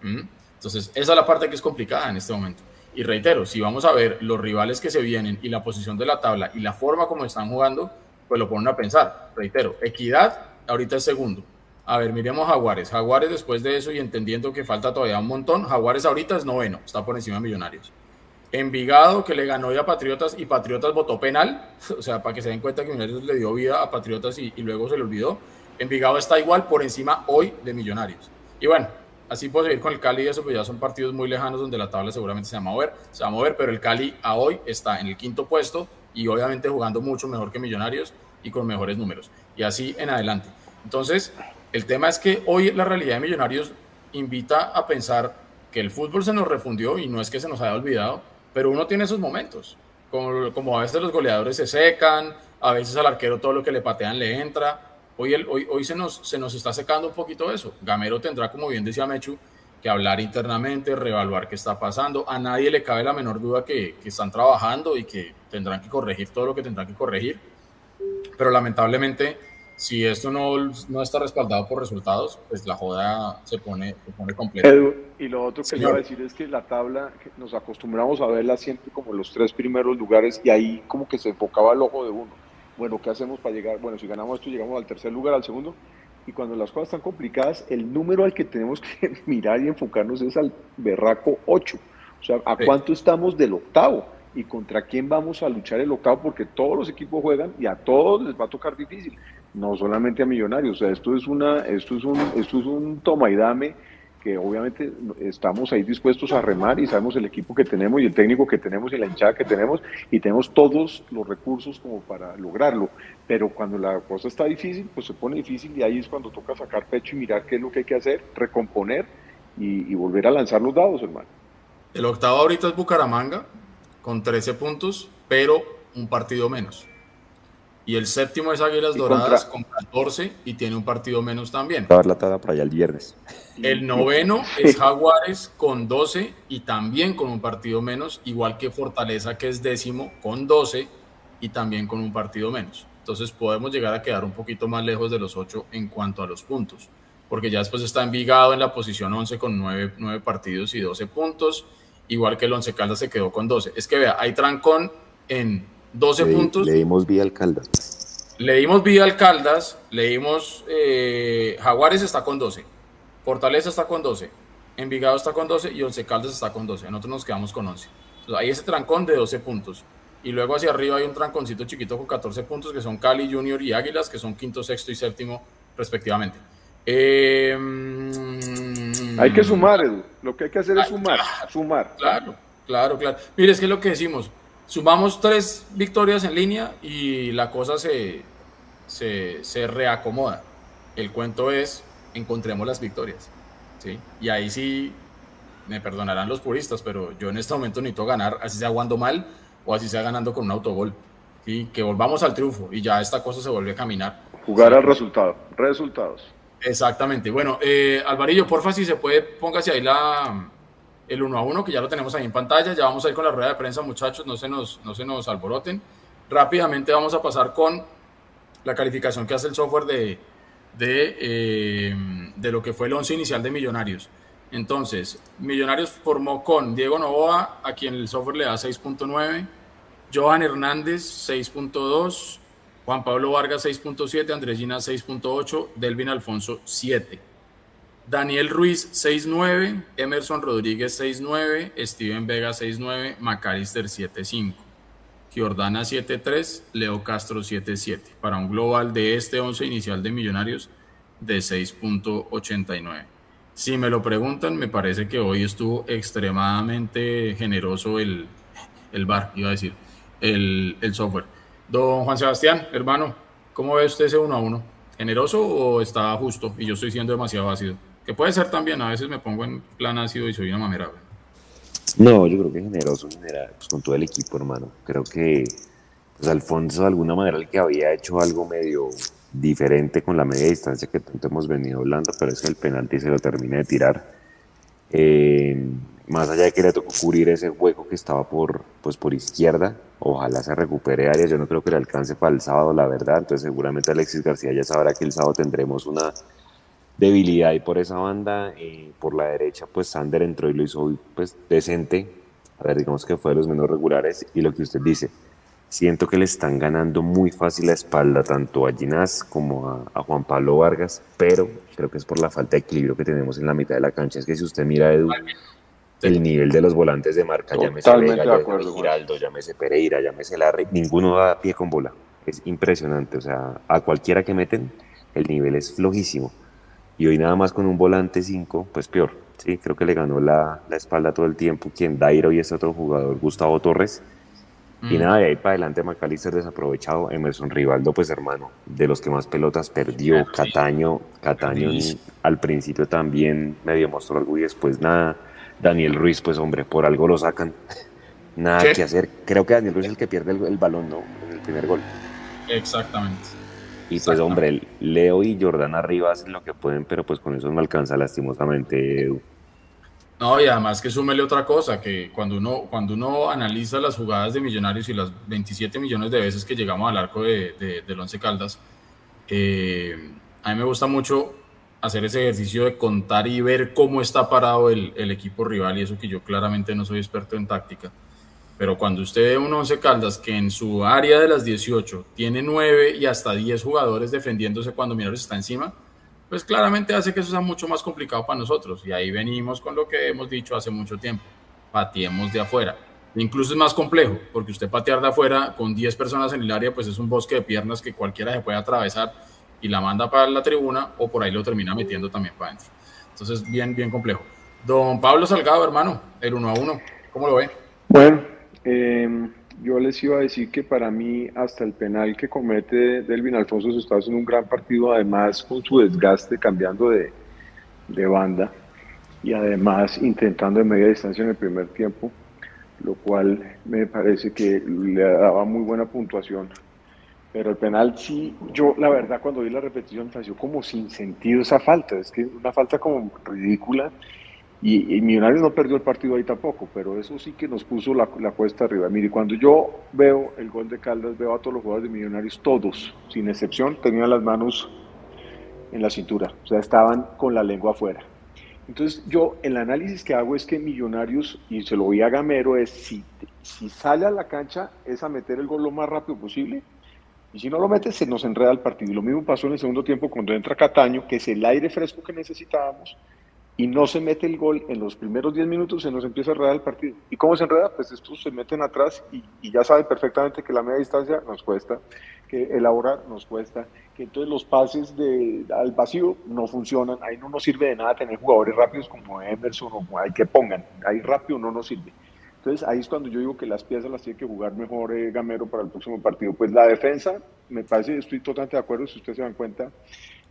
¿Mm? Entonces, esa es la parte que es complicada en este momento. Y reitero, si vamos a ver los rivales que se vienen y la posición de la tabla y la forma como están jugando, pues lo ponen a pensar. Reitero, Equidad ahorita es segundo. A ver, miremos Jaguares. Jaguares después de eso y entendiendo que falta todavía un montón, Jaguares ahorita es noveno, está por encima de Millonarios. Envigado que le ganó ya a Patriotas y Patriotas votó penal, o sea, para que se den cuenta que Millonarios le dio vida a Patriotas y, y luego se le olvidó. Envigado está igual por encima hoy de Millonarios. Y bueno, así puedo seguir con el Cali y eso, pues ya son partidos muy lejanos donde la tabla seguramente se va a mover, se va a mover, pero el Cali a hoy está en el quinto puesto y obviamente jugando mucho mejor que Millonarios y con mejores números. Y así en adelante. Entonces, el tema es que hoy la realidad de Millonarios invita a pensar que el fútbol se nos refundió y no es que se nos haya olvidado, pero uno tiene esos momentos, como, como a veces los goleadores se secan, a veces al arquero todo lo que le patean le entra, Hoy, el, hoy, hoy se, nos, se nos está secando un poquito eso. Gamero tendrá, como bien decía Mechu, que hablar internamente, reevaluar qué está pasando. A nadie le cabe la menor duda que, que, están trabajando y que tendrán que corregir todo lo que tendrán que corregir. Pero lamentablemente, si esto no, no está respaldado por resultados, pues la joda se pone, se pone completa. y lo otro que le iba a decir es que la tabla, nos acostumbramos a verla siempre como los tres primeros lugares y ahí como que se enfocaba el ojo de uno bueno, ¿qué hacemos para llegar? Bueno, si ganamos esto, llegamos al tercer lugar, al segundo. Y cuando las cosas están complicadas, el número al que tenemos que mirar y enfocarnos es al berraco 8. O sea, ¿a cuánto estamos del octavo? ¿Y contra quién vamos a luchar el octavo? Porque todos los equipos juegan y a todos les va a tocar difícil. No solamente a Millonarios. O sea, esto es, una, esto es, un, esto es un toma y dame que obviamente estamos ahí dispuestos a remar y sabemos el equipo que tenemos y el técnico que tenemos y la hinchada que tenemos y tenemos todos los recursos como para lograrlo. Pero cuando la cosa está difícil, pues se pone difícil y ahí es cuando toca sacar pecho y mirar qué es lo que hay que hacer, recomponer y, volver a lanzar los dados, hermano. El octavo ahorita es Bucaramanga con 13 puntos, pero un partido menos. Y el séptimo es Águilas Doradas con 14 y tiene un partido menos también. Va la tada para allá el viernes. El noveno es Jaguares con 12 y también con un partido menos, igual que Fortaleza que es décimo con 12 y también con un partido menos. Entonces podemos llegar a quedar un poquito más lejos de los 8 en cuanto a los puntos, porque ya después está Envigado en la posición 11 con 9, 9 partidos y 12 puntos, igual que el 11 Caldas se quedó con 12. Es que vea, hay trancón en 12 puntos. Le dimos vía al Caldas. Le dimos vía al Caldas, le dimos. Eh, Jaguares está con 12. Fortaleza está con 12. Envigado está con 12 y Once Caldas está con 12. Nosotros nos quedamos con 11. Entonces, hay ese trancón de 12 puntos. Y luego hacia arriba hay un tranconcito chiquito con 14 puntos que son Cali, Junior y Águilas, que son quinto, sexto y séptimo respectivamente. Eh, hay que sumar, Edu. Lo que hay que hacer es sumar, sumar. Claro, claro, claro. Mire, es que es lo que decimos. Sumamos tres victorias en línea y la cosa se, se, reacomoda. El cuento es, encontremos las victorias. ¿sí? Y ahí sí, me perdonarán los puristas, pero yo en este momento necesito ganar, así sea jugando mal o así sea ganando con un autogol. ¿sí? Que volvamos al triunfo y ya esta cosa se vuelve a caminar. Jugar al resultado, resultados. Exactamente. Bueno, eh, Alvarillo, porfa, si se puede, póngase ahí la, el uno a uno, que ya lo tenemos ahí en pantalla. Ya vamos a ir con la rueda de prensa, muchachos, no se nos, no se nos alboroten. Rápidamente vamos a pasar con la calificación que hace el software de, de, eh, lo que fue el once inicial de Millonarios. Entonces, Millonarios formó con Diego Novoa, a quien el software le da 6.9, Johan Hernández 6.2, Juan Pablo Vargas 6.7, Andrés Gina 6.8, Delvin Alfonso 7. Daniel Ruiz 6.9, Emerson Rodríguez 6.9, Steven Vega 6.9, Macarister 7.5, Giordana 7.3, Leo Castro 7.7, para un global de este 11 inicial de Millonarios de 6.89. Si me lo preguntan, me parece que hoy estuvo extremadamente generoso el, el bar, iba a decir, el, el software. Don Juan Sebastián, hermano, ¿cómo ve usted ese uno a uno? ¿Generoso o está justo? Y yo estoy siendo demasiado ácido. Que puede ser también, a veces me pongo en plan ácido y soy una mamera. No, yo creo que generoso general, pues con todo el equipo, hermano. Creo que pues Alfonso de alguna manera el que había hecho algo medio diferente con la media distancia que tanto hemos venido hablando, pero es que el penalti se lo termina de tirar. Eh, más allá de que le tocó cubrir ese hueco que estaba por, pues por izquierda, ojalá se recupere área, yo no creo que le alcance para el sábado, la verdad, entonces seguramente Alexis García ya sabrá que el sábado tendremos una debilidad y por esa banda, eh, por la derecha, pues Sander entró y lo hizo pues decente, a ver, digamos que fue de los menos regulares, y lo que usted dice, siento que le están ganando muy fácil la espalda tanto a Ginás como a, Juan Pablo Vargas, pero creo que es por la falta de equilibrio que tenemos en la mitad de la cancha, es que si usted mira Edu, el nivel de los volantes de marca, llámese Vega, llámese Giraldo, llámese Pereira, llámese Larry, ninguno da pie con bola. Es impresionante, o sea, a cualquiera que meten, el nivel es flojísimo. Y hoy nada más con un volante 5, pues peor. Sí, creo que le ganó la, la espalda todo el tiempo. Quien da ir hoy es otro jugador, Gustavo Torres. Y mm. nada, de ahí para adelante Macalister desaprovechado. Emerson Rivaldo, pues hermano, de los que más pelotas perdió. Cataño, Cataño al principio también medio mostró algo y después nada. Daniel Ruiz, pues hombre, por algo lo sacan. Nada que hacer. Creo que Daniel Ruiz es el que pierde el, balón, ¿no? En el primer gol. Exactamente. Y pues hombre, Leo y Jordán arriba hacen lo que pueden, pero pues con eso no alcanza lastimosamente No, y además que súmele otra cosa, que cuando uno, cuando uno analiza las jugadas de Millonarios y las 27 millones de veces que llegamos al arco de, del Once Caldas, eh, a mí me gusta mucho hacer ese ejercicio de contar y ver cómo está parado el, equipo rival y eso que yo claramente no soy experto en táctica. Pero cuando usted ve un Once Caldas que en su área de las 18 tiene 9 y hasta 10 jugadores defendiéndose cuando Mineros está encima, pues claramente hace que eso sea mucho más complicado para nosotros. Y ahí venimos con lo que hemos dicho hace mucho tiempo, pateemos de afuera. Incluso es más complejo, porque usted patear de afuera con 10 personas en el área, pues es un bosque de piernas que cualquiera se puede atravesar y la manda para la tribuna o por ahí lo termina metiendo también para adentro. Entonces, bien, bien complejo. Don Pablo Salgado, hermano, el uno a uno, ¿cómo lo ve? Bueno, eh, yo les iba a decir que para mí hasta el penal que comete Delvin Alfonso se está haciendo un gran partido, además con su desgaste cambiando de, de banda y además intentando de media distancia en el primer tiempo, lo cual me parece que le daba muy buena puntuación pero el penal sí, yo la verdad cuando vi la repetición me pareció como sin sentido esa falta, es que una falta como ridícula. Y, Millonarios no perdió el partido ahí tampoco, pero eso sí que nos puso la, cuesta arriba. Mire, cuando yo veo el gol de Caldas, veo a todos los jugadores de Millonarios, todos, sin excepción, tenían las manos en la cintura, o sea, estaban con la lengua afuera. Entonces yo, el análisis que hago es que Millonarios, y se lo voy a Gamero, es si, si sale a la cancha, es a meter el gol lo más rápido posible, y si no lo mete, se nos enreda el partido. Y lo mismo pasó en el segundo tiempo cuando entra Cataño, que es el aire fresco que necesitábamos, y no se mete el gol en los primeros 10 minutos, se nos empieza a enredar el partido. ¿Y cómo se enreda? Pues estos se meten atrás y, ya saben perfectamente que la media distancia nos cuesta, que elaborar nos cuesta, que entonces los pases de, al vacío no funcionan, ahí no nos sirve de nada tener jugadores rápidos como Emerson o hay que pongan, ahí rápido no nos sirve. Entonces ahí es cuando yo digo que las piezas las tiene que jugar mejor eh, Gamero para el próximo partido. Pues la defensa, me parece, estoy totalmente de acuerdo, si ustedes se dan cuenta,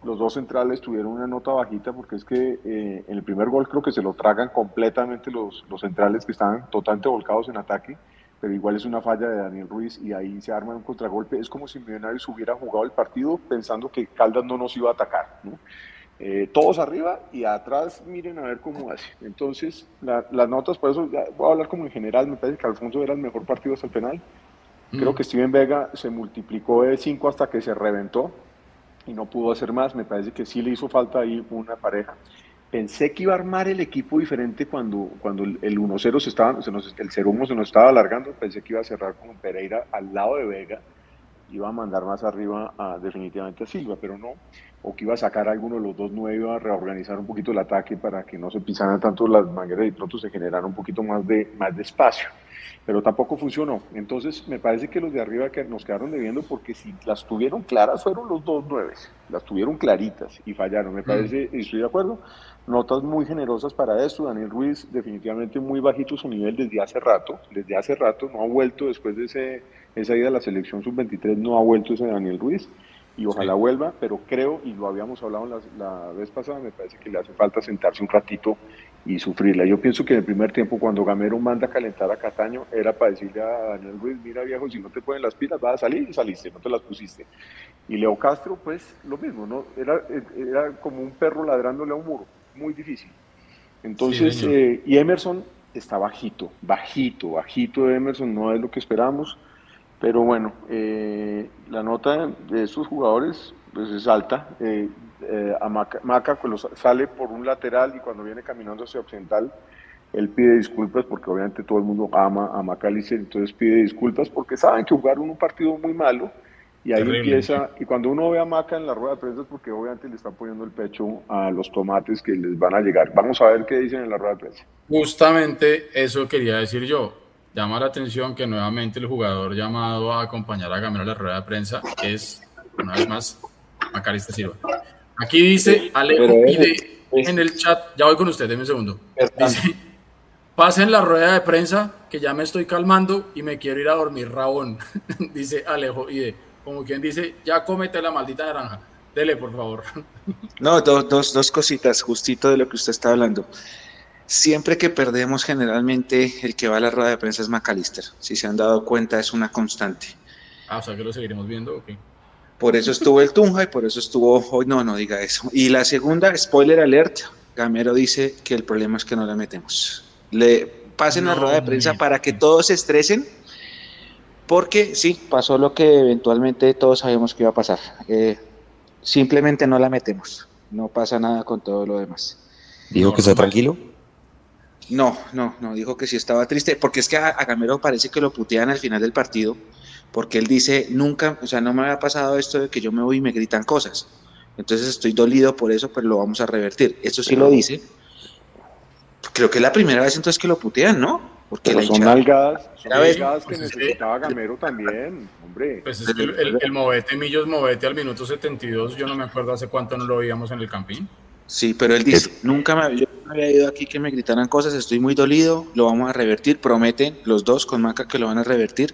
los dos centrales tuvieron una nota bajita porque es que eh, en el primer gol creo que se lo tragan completamente los, los centrales que estaban totalmente volcados en ataque, pero igual es una falla de Daniel Ruiz y ahí se arma un contragolpe. Es como si Millonarios hubiera jugado el partido pensando que Caldas no nos iba a atacar. ¿no? Eh, todos arriba y atrás miren a ver cómo hace. Entonces, las notas, por eso voy a hablar como en general, me parece que Alfonso era el mejor partido hasta el penal. Creo mm. que Steven Vega se multiplicó de 5 hasta que se reventó y no pudo hacer más. Me parece que sí le hizo falta ahí una pareja. pensé que iba a armar el equipo diferente cuando, cuando el 1-0 se estaba, se nos, el 0-1 se nos estaba alargando, pensé que iba a cerrar con Pereira al lado de Vega, iba a mandar más arriba a, definitivamente a Silva, pero no, o que iba a sacar a alguno de los dos nueve, iba a reorganizar un poquito el ataque para que no se pisaran tanto las mangueras y pronto se generara un poquito más de, más de espacio pero tampoco funcionó. Entonces, me parece que los de arriba que nos quedaron debiendo porque si las tuvieron claras fueron los dos nueves, las tuvieron claritas y fallaron. Me mm. parece, y estoy de acuerdo, notas muy generosas para esto. Daniel Ruiz definitivamente muy bajito su nivel desde hace rato, desde hace rato no ha vuelto después de ese, esa ida a la selección sub-23, no ha vuelto ese Daniel Ruiz y ojalá vuelva, pero creo, y lo habíamos hablado la, la, vez pasada, me parece que le hace falta sentarse un ratito y sufrirla. Yo pienso que en el primer tiempo, cuando Gamero manda a calentar a Cataño, era para decirle a Daniel Ruiz, mira viejo, si no te ponen las pilas, vas a salir y saliste, no te las pusiste. Y Leo Castro, pues lo mismo, ¿no? Era, era como un perro ladrándole a un muro, muy difícil. Entonces, eh, y Emerson está bajito, bajito, bajito de Emerson, no es lo que esperamos. Pero bueno, eh, la nota de estos jugadores pues es alta. Eh, eh, a Maca, sale por un lateral y cuando viene caminando hacia occidental, él pide disculpas porque obviamente todo el mundo ama a Macalister, entonces pide disculpas porque saben que jugaron un partido muy malo y ahí empieza, y cuando uno ve a Maca en la rueda de prensa es porque obviamente le está poniendo el pecho a los tomates que les van a llegar. Vamos a ver qué dicen en la rueda de prensa. Justamente eso quería decir yo llama la atención que nuevamente el jugador llamado a acompañar a Gamero a la rueda de prensa es, una vez más, Macarista Silva. Aquí dice Alejo pide en el chat, ya voy con usted, déme un segundo. Dice, pasen la rueda de prensa que ya me estoy calmando y me quiero ir a dormir, Rabón. dice Alejo de como quien dice, ya cómete la maldita naranja. Dele, por favor. No, dos, dos, dos cositas, justito de lo que usted está hablando. Siempre que perdemos, generalmente el que va a la rueda de prensa es McAllister. Si se han dado cuenta, es una constante. Ah, o sea que lo seguiremos viendo, ok. Por eso estuvo el Tunja y por eso estuvo hoy. No, no diga eso. Y la segunda, spoiler alert: Gamero dice que el problema es que no la metemos. Le pasen la rueda de prensa para que todos se estresen, porque sí, pasó lo que eventualmente todos sabíamos que iba a pasar. Eh, simplemente no la metemos. No pasa nada con todo lo demás. ¿Dijo que está tranquilo? No, no, no, dijo que sí estaba triste, porque es que a, Gamero parece que lo putean al final del partido, porque él dice, nunca, o sea, no me había pasado esto de que yo me voy y me gritan cosas. Entonces estoy dolido por eso, pero lo vamos a revertir. Eso sí lo dice. Creo que es la primera vez entonces que lo putean, ¿no? Porque la son nalgadas, son nalgadas que necesitaba Gamero también, hombre. Pues es que el, el, movete Millos movete al minuto 72, yo no me acuerdo hace cuánto no lo veíamos en el campín. Sí, pero él dice, nunca me, yo había ido aquí que me gritaran cosas, estoy muy dolido, lo vamos a revertir, prometen los dos con Maca que lo van a revertir.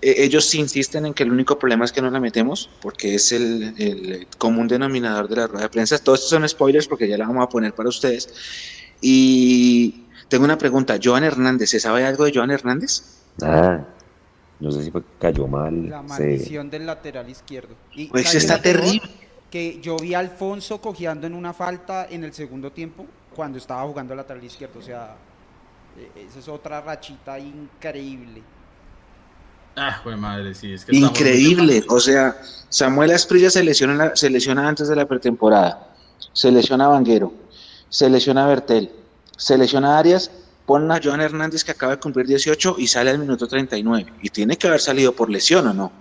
E, ellos insisten en que el único problema es que no la metemos, porque es el, común denominador de la rueda de prensa. Todos estos son spoilers porque ya la vamos a poner para ustedes. Y tengo una pregunta, Joan Hernández, ¿se sabe algo de Joan Hernández? Ah, no sé si fue, cayó mal. La maldición del lateral izquierdo. pues está terrible que yo vi a Alfonso cojeando en una falta en el segundo tiempo cuando estaba jugando lateral izquierdo. O sea, e, esa es otra rachita increíble. Ah, pues madre, sí, es que Increíble, o sea, Samuel Asprilla se lesiona, se lesiona antes de la pretemporada, se lesiona Vanguero, se lesiona Bertel, se lesiona Arias, ponen a Joan Hernández que acaba de cumplir 18 y sale al minuto 39. Y tiene que haber salido por lesión o no.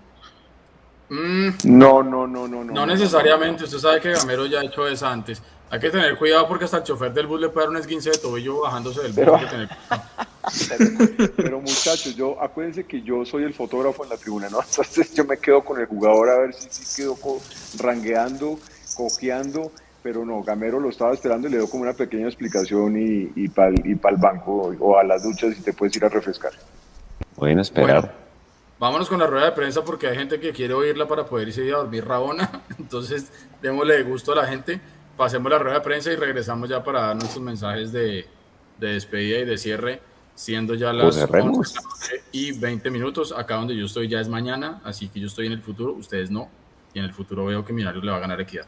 Mm. No, no, no, no, no. No necesariamente, usted sabe que Gamero ya ha hecho eso antes. Hay que tener cuidado porque hasta el chofer del bus le puede dar un esguince de tobillo bajándose del bus. Pero, muchachos, yo acuérdense que yo soy el fotógrafo en la tribuna, ¿no? Entonces yo me quedo con el jugador a ver si, si quedó rangueando, cojeando, pero no, Gamero lo estaba esperando y le dio como una pequeña explicación y, y para y el banco o a las duchas y te puedes ir a refrescar. Bueno, esperar. Vámonos con la rueda de prensa porque hay gente que quiere oírla para poder irse a dormir rabona. Entonces, démosle gusto a la gente. Pasemos la rueda de prensa y regresamos ya para dar nuestros mensajes de, despedida y de cierre, siendo ya las 11 y 20 minutos. Acá donde yo estoy ya es mañana, así que yo estoy en el futuro, ustedes no. Y en el futuro veo que Millonarios le va a ganar equidad.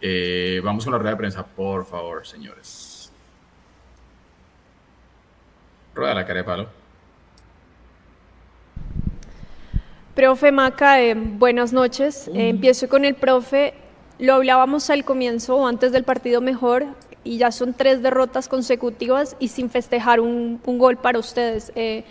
Eh, vamos con la rueda de prensa, por favor, señores. Rueda la cara de palo. Profe Maca, eh, buenas noches. Eh, empiezo con el profe. Lo hablábamos al comienzo o antes del partido mejor. y ya son tres derrotas consecutivas y sin festejar un, un gol para ustedes. Eh,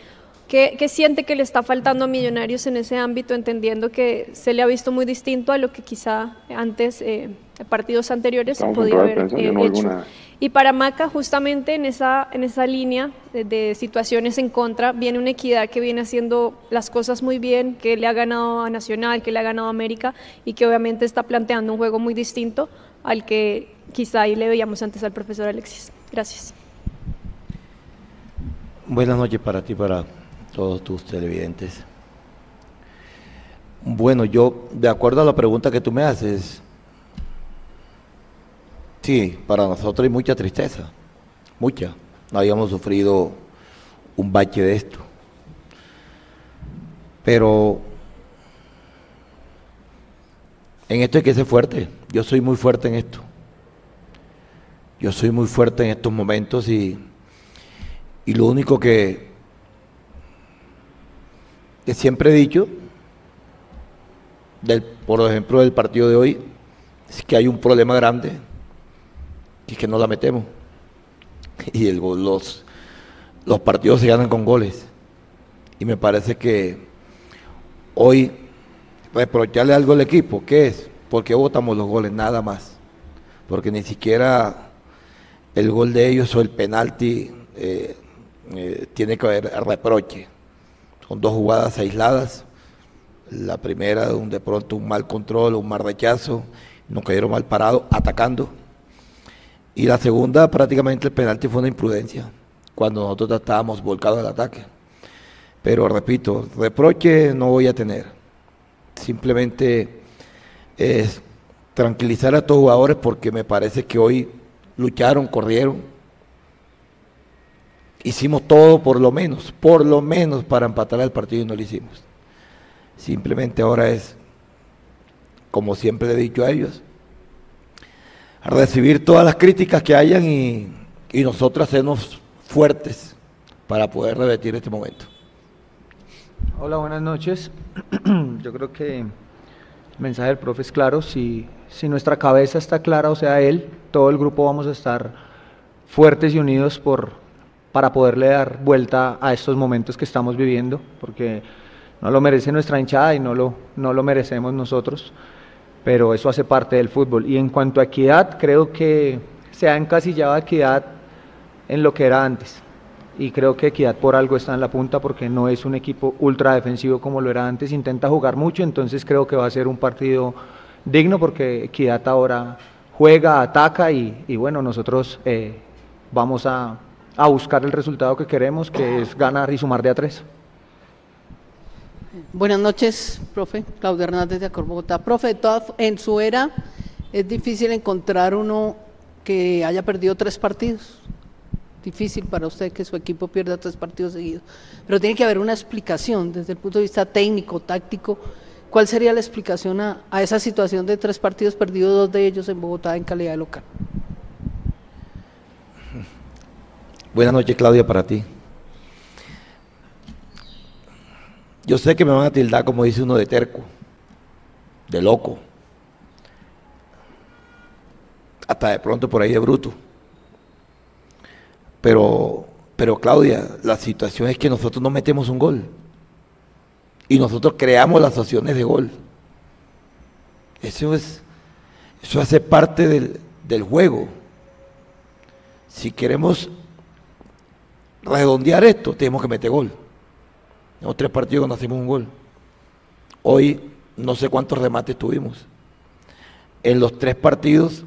¿qué, ¿qué, siente que le está faltando a Millonarios en ese ámbito, entendiendo que se le ha visto muy distinto a lo que quizá antes, eh, partidos anteriores, se podía haber eh, hecho? Y para Maca, justamente en esa, en esa línea de, situaciones en contra, viene una equidad que viene haciendo las cosas muy bien, que le ha ganado a Nacional, que le ha ganado a América y que obviamente está planteando un juego muy distinto al que quizá ahí le veíamos antes al profesor Alexis. Gracias. Buenas noches para ti, para todos tus televidentes. Bueno, yo, de acuerdo a la pregunta que tú me haces, sí, para nosotros hay mucha tristeza, mucha. No habíamos sufrido un bache de esto. Pero en esto hay que ser fuerte. Yo soy muy fuerte en esto. Yo soy muy fuerte en estos momentos y, y lo único que, que siempre he dicho, del, por ejemplo, del partido de hoy, es que hay un problema grande y que no la metemos. Y los, partidos se ganan con goles. Y me parece que hoy reprocharle algo al equipo, ¿qué es? Porque votamos los goles, nada más. Porque ni siquiera el gol de ellos o el penalti eh, eh, tiene que haber reproche. Son dos jugadas aisladas. La primera, de pronto un mal control, un mal rechazo, nos cayeron mal parados, atacando. Y la segunda, prácticamente el penalti fue una imprudencia, cuando nosotros estábamos volcados al ataque. Pero repito, reproche no voy a tener. Simplemente es tranquilizar a los jugadores porque me parece que hoy lucharon, corrieron. Hicimos todo por lo menos, por lo menos para empatar el partido y no lo hicimos. Simplemente ahora es, como siempre le he dicho a ellos, recibir todas las críticas que hayan y, y nosotros hacernos fuertes para poder revertir este momento. Hola, buenas noches. Yo creo que el mensaje del profe es claro. Si si nuestra cabeza está clara, o sea, él, todo el grupo vamos a estar fuertes y unidos por, para poderle dar vuelta a estos momentos que estamos viviendo, porque no lo merece nuestra hinchada y no lo, no lo merecemos nosotros, pero eso hace parte del fútbol. Y en cuanto a equidad, creo que se ha encasillado equidad en lo que era antes. Y creo que Equidad por algo está en la punta porque no es un equipo ultra defensivo como lo era antes, intenta jugar mucho, entonces creo que va a ser un partido digno porque Equidad ahora juega, ataca y, bueno, nosotros eh, vamos a, a, buscar el resultado que queremos, que es ganar y sumar de a tres. Buenas noches, profe. Claudia Hernández de Acorbogotá. Profe, en su era es difícil encontrar uno que haya perdido tres partidos. Difícil para usted que su equipo pierda tres partidos seguidos. Pero tiene que haber una explicación desde el punto de vista técnico, táctico, ¿Cuál sería la explicación a, a, esa situación de tres partidos perdidos, dos de ellos en Bogotá en calidad de local? Buenas noches, Claudia, para ti. Yo sé que me van a tildar, como dice uno, de terco, de loco, hasta de pronto por ahí de bruto. Pero, pero Claudia, la situación es que nosotros no metemos un gol y nosotros creamos las opciones de gol. Eso es, eso hace parte del, del juego. Si queremos redondear esto, tenemos que meter gol. En tres partidos no hacemos un gol. Hoy no sé cuántos remates tuvimos. En los tres partidos,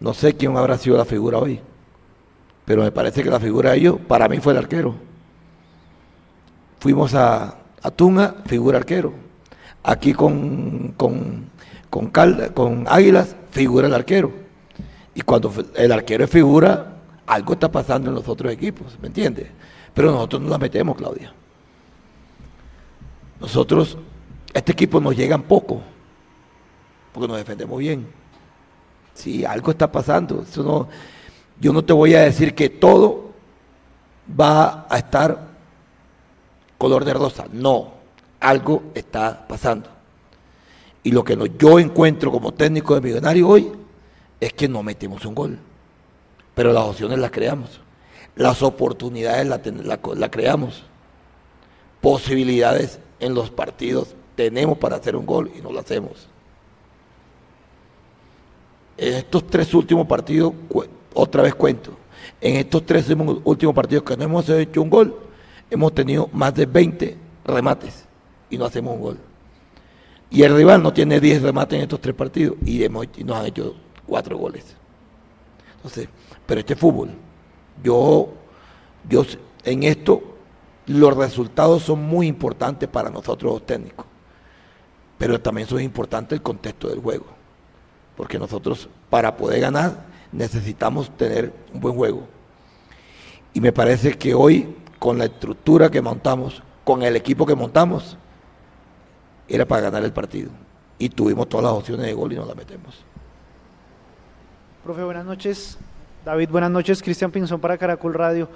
no sé quién habrá sido la figura hoy, pero me parece que la figura de ellos, para mí fue el arquero. Fuimos a, a Tunga, figura arquero. Aquí con, con, con, con Águilas, figura el arquero. Y cuando el arquero es figura, algo está pasando en los otros equipos, ¿me entiendes? Pero nosotros no la metemos, Claudia. Nosotros, este equipo nos llegan poco, porque nos defendemos bien. Si algo está pasando, yo no te voy a decir que todo va a estar color de rosa. No, algo está pasando. Y lo que yo encuentro como técnico de millonario hoy es que no metemos un gol. Pero las opciones las creamos. Las oportunidades las la, creamos. Posibilidades en los partidos tenemos para hacer un gol y no lo hacemos. En estos tres últimos partidos, otra vez cuento, en estos tres últimos partidos que no hemos hecho un gol, hemos tenido más de 20 remates y no hacemos un gol. Y el rival no tiene 10 remates en estos tres partidos y, hemos, nos han hecho cuatro goles. Entonces, pero este fútbol, yo, yo en esto los resultados son muy importantes para nosotros los técnicos, pero también son importantes el contexto del juego, porque nosotros para poder ganar necesitamos tener un buen juego. Y me parece que hoy, con la estructura que montamos, con el equipo que montamos, era para ganar el partido. Y tuvimos todas las opciones de gol y no las metemos. Profe, buenas noches. David, buenas noches. Cristian Pinzón para Caracol Radio.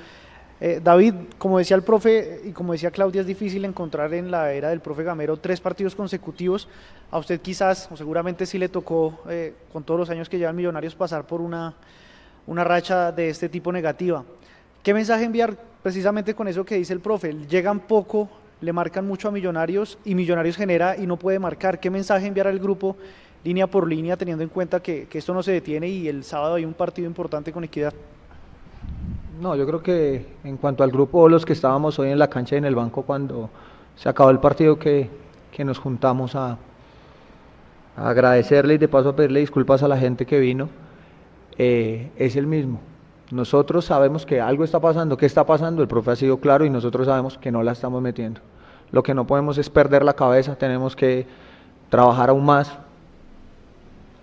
Eh, David, como decía el profe y como decía Claudia, es difícil encontrar en la era del profe Gamero tres partidos consecutivos. A usted quizás, o seguramente sí le tocó, eh, con todos los años que llevan Millonarios, pasar por una, una racha de este tipo negativa. ¿Qué mensaje enviar precisamente con eso que dice el profe? Llegan poco, le marcan mucho a Millonarios y Millonarios genera y no puede marcar. ¿Qué mensaje enviar al grupo línea por línea teniendo en cuenta que, que esto no se detiene y el sábado hay un partido importante con Equidad? No, yo creo que en cuanto al grupo, los que estábamos hoy en la cancha y en el banco cuando se acabó el partido, que, nos juntamos a, agradecerle y de paso a pedirle disculpas a la gente que vino, eh, es el mismo. Nosotros sabemos que algo está pasando. ¿Qué está pasando? El profe ha sido claro y nosotros sabemos que no la estamos metiendo. Lo que no podemos es perder la cabeza, tenemos que trabajar aún más,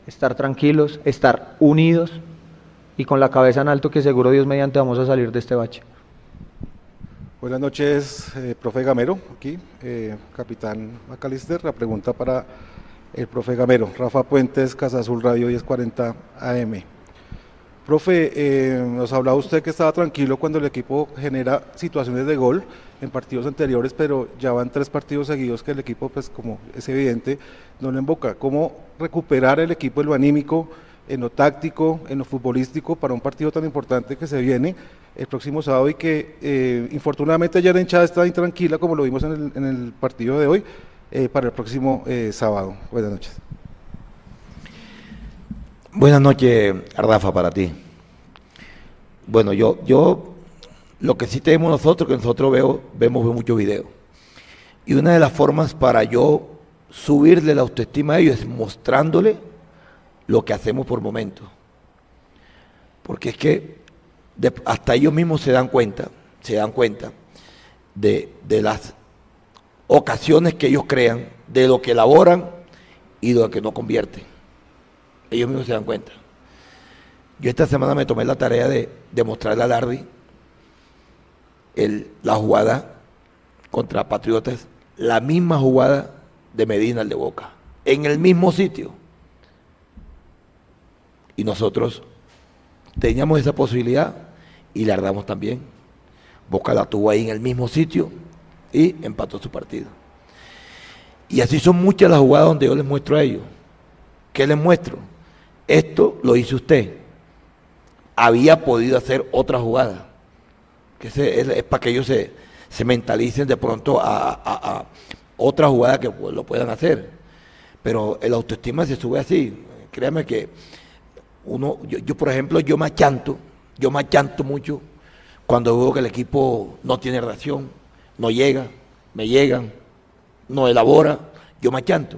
estar tranquilos, estar unidos y con la cabeza en alto que seguro Dios mediante vamos a salir de este bache. Buenas noches, eh, profe Gamero, aquí, eh, capitán Macalister. La pregunta para el profe Gamero. Rafa Puentes, Casa Azul Radio 1040 AM. Profe, eh, nos hablaba usted que estaba tranquilo cuando el equipo genera situaciones de gol en partidos anteriores, pero ya van tres partidos seguidos que el equipo, pues como es evidente, no le emboca. ¿Cómo recuperar el equipo en lo anímico? en lo táctico, en lo futbolístico, para un partido tan importante que se viene el próximo sábado y que eh, infortunadamente ya la hinchada está intranquila como lo vimos en el, partido de hoy, eh, para el próximo eh, sábado. Buenas noches. Buenas noches, Rafa, para ti. Bueno, yo, yo lo que sí tenemos nosotros, que nosotros veo, vemos muchos videos. Y una de las formas para yo subirle la autoestima a ellos es mostrándole lo que hacemos por momento. Porque es que hasta ellos mismos se dan cuenta, se dan cuenta de, de, las ocasiones que ellos crean, de lo que elaboran y de lo que no convierten. Ellos mismos se dan cuenta. Yo esta semana me tomé la tarea de, de mostrarle a Darby la jugada contra Patriotas, la misma jugada de Medina, el de Boca, en el mismo sitio. Y nosotros teníamos esa posibilidad y la damos también. Boca la tuvo ahí en el mismo sitio y empató su partido. Y así son muchas las jugadas donde yo les muestro a ellos. ¿Qué les muestro? Esto lo hizo usted. Había podido hacer otra jugada. Que es, para que ellos se, mentalicen de pronto a, a, otra jugada que lo puedan hacer. Pero el autoestima se sube así. Créame que uno, yo, por ejemplo, yo me achanto, yo me achanto mucho cuando veo que el equipo no tiene reacción, no llega, me llegan, no elabora, yo me achanto.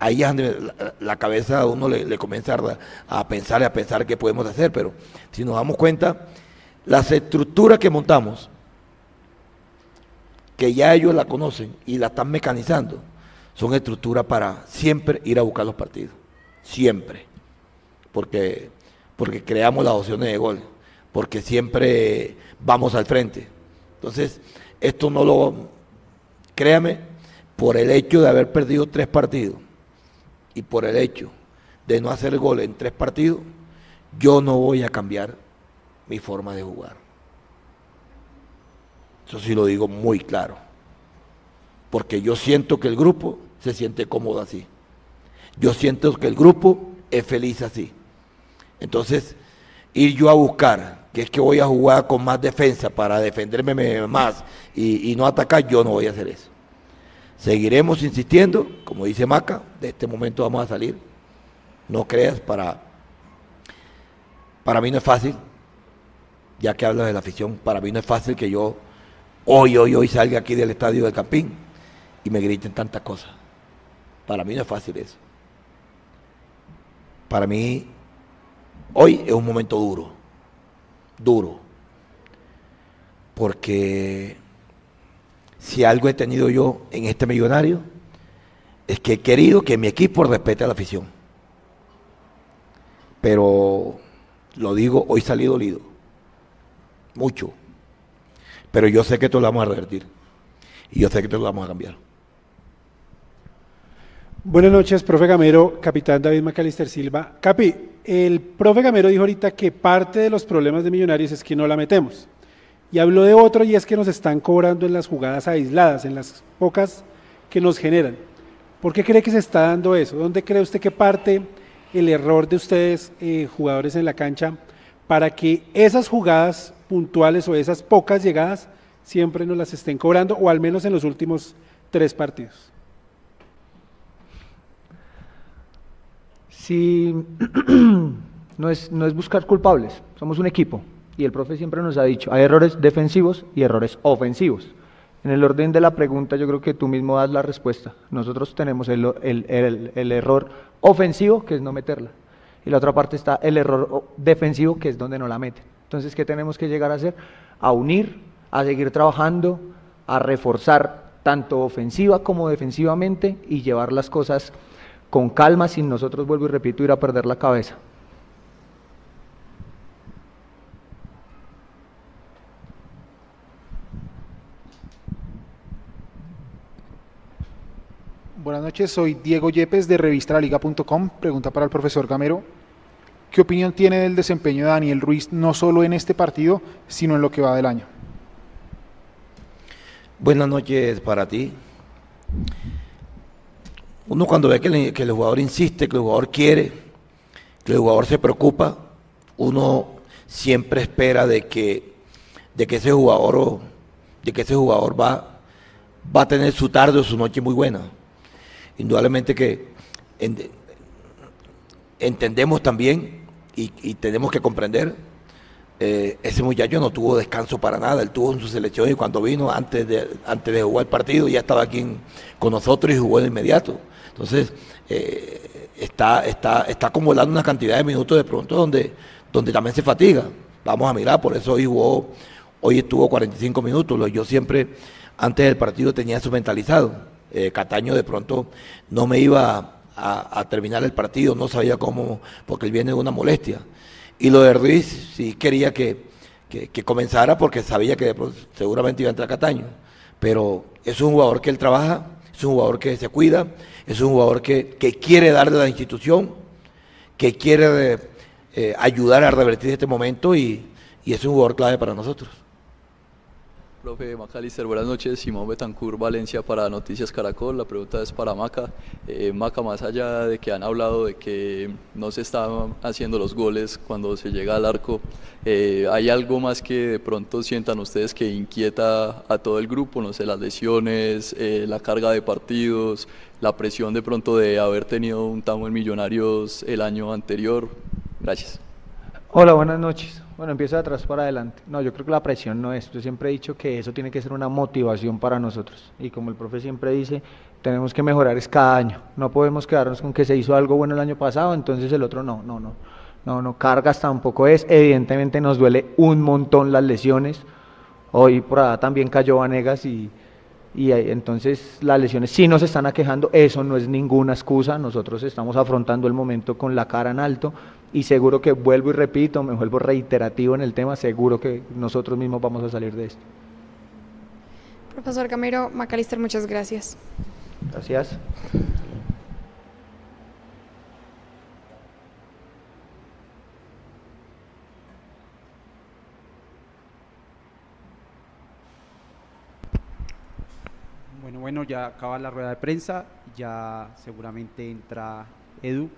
Ahí es donde la, cabeza a uno le, comienza a, a, pensar y a pensar qué podemos hacer, pero si nos damos cuenta, las estructuras que montamos, que ya ellos la conocen y la están mecanizando, son estructuras para siempre ir a buscar los partidos, siempre. Porque, porque creamos las opciones de gol, porque siempre vamos al frente. Entonces, esto no lo, créame, por el hecho de haber perdido tres partidos y por el hecho de no hacer gol en tres partidos, yo no voy a cambiar mi forma de jugar. Eso sí lo digo muy claro. Porque yo siento que el grupo se siente cómodo así. Yo siento que el grupo es feliz así. Entonces, ir yo a buscar, que es que voy a jugar con más defensa para defenderme más y, y no atacar, yo no voy a hacer eso. Seguiremos insistiendo, como dice Maca, de este momento vamos a salir. No creas, para, para mí no es fácil, ya que hablas de la afición, para mí no es fácil que yo hoy, hoy, hoy salga aquí del estadio del Campín y me griten tantas cosas. Para mí no es fácil eso. Para mí, hoy es un momento duro, duro, porque si algo he tenido yo en este millonario, es que he querido que mi equipo respete a la afición. Pero lo digo, hoy salí dolido, mucho. Pero yo sé que esto lo vamos a revertir. Y yo sé que esto lo vamos a cambiar. Buenas noches, profe Gamero, capitán David Macalister Silva. Capi, el profe Gamero dijo ahorita que parte de los problemas de Millonarios es que no la metemos. Y habló de otro y es que nos están cobrando en las jugadas aisladas, en las pocas que nos generan. ¿Por qué cree que se está dando eso? ¿Dónde cree usted que parte el error de ustedes, eh, jugadores en la cancha, para que esas jugadas puntuales o esas pocas llegadas siempre nos las estén cobrando, o al menos en los últimos tres partidos? Si no es, no es buscar culpables, somos un equipo y el profe siempre nos ha dicho, hay errores defensivos y errores ofensivos. En el orden de la pregunta yo creo que tú mismo das la respuesta. Nosotros tenemos el, el, el, error ofensivo, que es no meterla. Y la otra parte está el error defensivo, que es donde no la meten. Entonces, ¿qué tenemos que llegar a hacer? A unir, a seguir trabajando, a reforzar tanto ofensiva como defensivamente y llevar las cosas con calma, sin nosotros, vuelvo y repito, ir a perder la cabeza. Buenas noches, soy Diego Yepes de revistalaliga.com. Pregunta para el profesor Gamero. ¿Qué opinión tiene del desempeño de Daniel Ruiz, no solo en este partido, sino en lo que va del año? Buenas noches para ti uno cuando ve que, el jugador insiste, que el jugador quiere, que el jugador se preocupa, uno siempre espera de que, de que ese jugador de que ese jugador va, va a tener su tarde o su noche muy buena. Indudablemente que entendemos también y, tenemos que comprender, eh, ese muchacho no tuvo descanso para nada, él tuvo en su selección y cuando vino antes de, antes de jugar el partido ya estaba aquí con nosotros y jugó de inmediato. Entonces, eh, está, está, está acumulando una cantidad de minutos de pronto donde, donde también se fatiga. Vamos a mirar, por eso hoy jugó, hoy estuvo 45 minutos. Yo siempre, antes del partido, tenía eso mentalizado. Eh, Cataño de pronto no me iba a, terminar el partido, no sabía cómo, porque él viene de una molestia. Y lo de Ruiz sí quería que, que, comenzara porque sabía que seguramente iba a entrar Cataño. Pero es un jugador que él trabaja, es un jugador que se cuida, es un jugador que, quiere darle a la institución, que quiere eh, ayudar a revertir este momento y, y es un jugador clave para nosotros. Profe Macalister, buenas noches. Simón Betancur, Valencia para Noticias Caracol. La pregunta es para Maca. Eh, Maca, más allá de que han hablado de que no se están haciendo los goles cuando se llega al arco, eh, ¿hay algo más que de pronto sientan ustedes que inquieta a todo el grupo? No sé, las lesiones, eh, la carga de partidos, la presión de pronto de haber tenido un tamo en Millonarios el año anterior. Gracias. Hola, buenas noches. Bueno, empiezo de atrás para adelante. No, yo creo que la presión no es. Yo siempre he dicho que eso tiene que ser una motivación para nosotros. Y como el profe siempre dice, tenemos que mejorar es cada año. No podemos quedarnos con que se hizo algo bueno el año pasado, entonces el otro no, no, no. No, no, cargas tampoco es. Evidentemente nos duele un montón las lesiones. Hoy por allá también cayó Vanegas y, y entonces las lesiones sí nos están aquejando. Eso no es ninguna excusa. Nosotros estamos afrontando el momento con la cara en alto y seguro que vuelvo y repito, me vuelvo reiterativo en el tema, seguro que nosotros mismos vamos a salir de esto. Profesor Camero Macalister, muchas gracias. Gracias. Bueno, bueno, ya acaba la rueda de prensa, ya seguramente entra Edu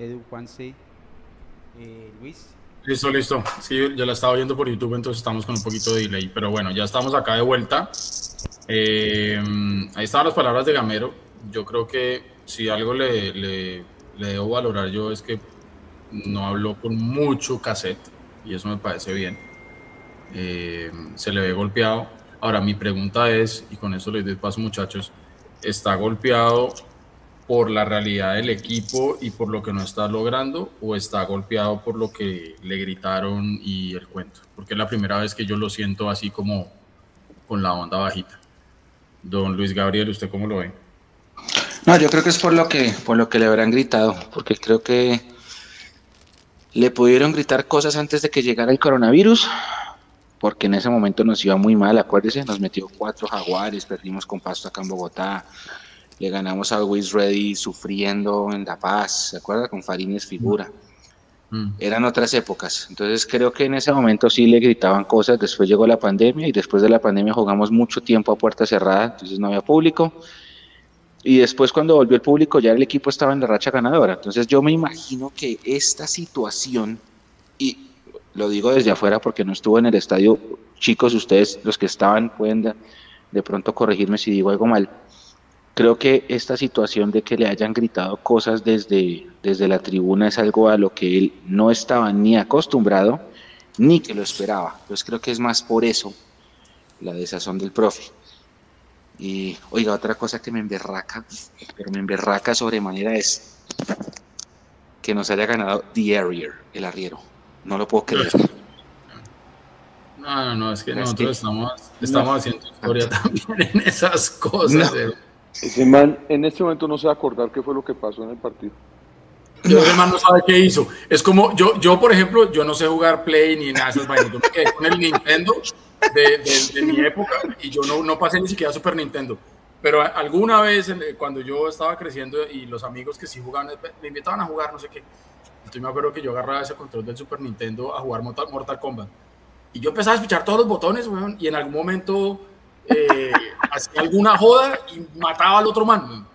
Edu, Juanse, Eh, Luis. Listo, listo. Sí, yo la estaba viendo por YouTube, entonces estamos con un poquito de delay. Pero bueno, ya estamos acá de vuelta. Eh, ahí estaban las palabras de Gamero. Yo creo que si algo le, le, le debo valorar yo es que no habló con mucho cassette y eso me parece bien. Eh, se le ve golpeado. Ahora, mi pregunta es, y con eso les doy paso muchachos, ¿está golpeado por la realidad del equipo y por lo que no está logrando o está golpeado por lo que le gritaron y el cuento? Porque es la primera vez que yo lo siento así como con la onda bajita. Don Luis Gabriel, ¿usted cómo lo ve? No, yo creo que es por lo que, por lo que le habrán gritado, porque creo que le pudieron gritar cosas antes de que llegara el coronavirus, porque en ese momento nos iba muy mal, acuérdese, nos metió cuatro jaguares, perdimos con Pasto acá en Bogotá, le ganamos a Always Ready sufriendo en La Paz, ¿se acuerda? Con Farines figura. Mm. Eran otras épocas, entonces creo que en ese momento sí le gritaban cosas, después llegó la pandemia y después de la pandemia jugamos mucho tiempo a puerta cerrada, entonces no había público y después cuando volvió el público ya el equipo estaba en la racha ganadora. Entonces yo me imagino que esta situación, y lo digo desde afuera porque no estuvo en el estadio, chicos, ustedes los que estaban pueden de, pronto corregirme si digo algo mal. Creo que esta situación de que le hayan gritado cosas desde, desde la tribuna es algo a lo que él no estaba ni acostumbrado ni que lo esperaba. Entonces creo que es más por eso la desazón del profe. Y oiga, otra cosa que me emberraca, pero me emberraca sobremanera es que nos haya ganado The Arrier, el arriero. No lo puedo creer. No, no, no, es que nosotros estamos, estamos haciendo historia también en esas cosas. Eh. Ese man en este momento no se va a acordar qué fue lo que pasó en el partido. Yo, ese man no sabe qué hizo. Es como, yo, yo, por ejemplo, yo no sé jugar Play ni nada de esas vainas. Yo me quedé con el Nintendo de, mi época y yo no, no pasé ni siquiera Super Nintendo. Pero alguna vez cuando yo estaba creciendo y los amigos que sí jugaban, me invitaban a jugar, no sé qué. Entonces me acuerdo que yo agarraba ese control del Super Nintendo a jugar Mortal, Mortal Kombat. Y yo empezaba a escuchar todos los botones, y en algún momento eh, hacía alguna joda y mataba al otro man.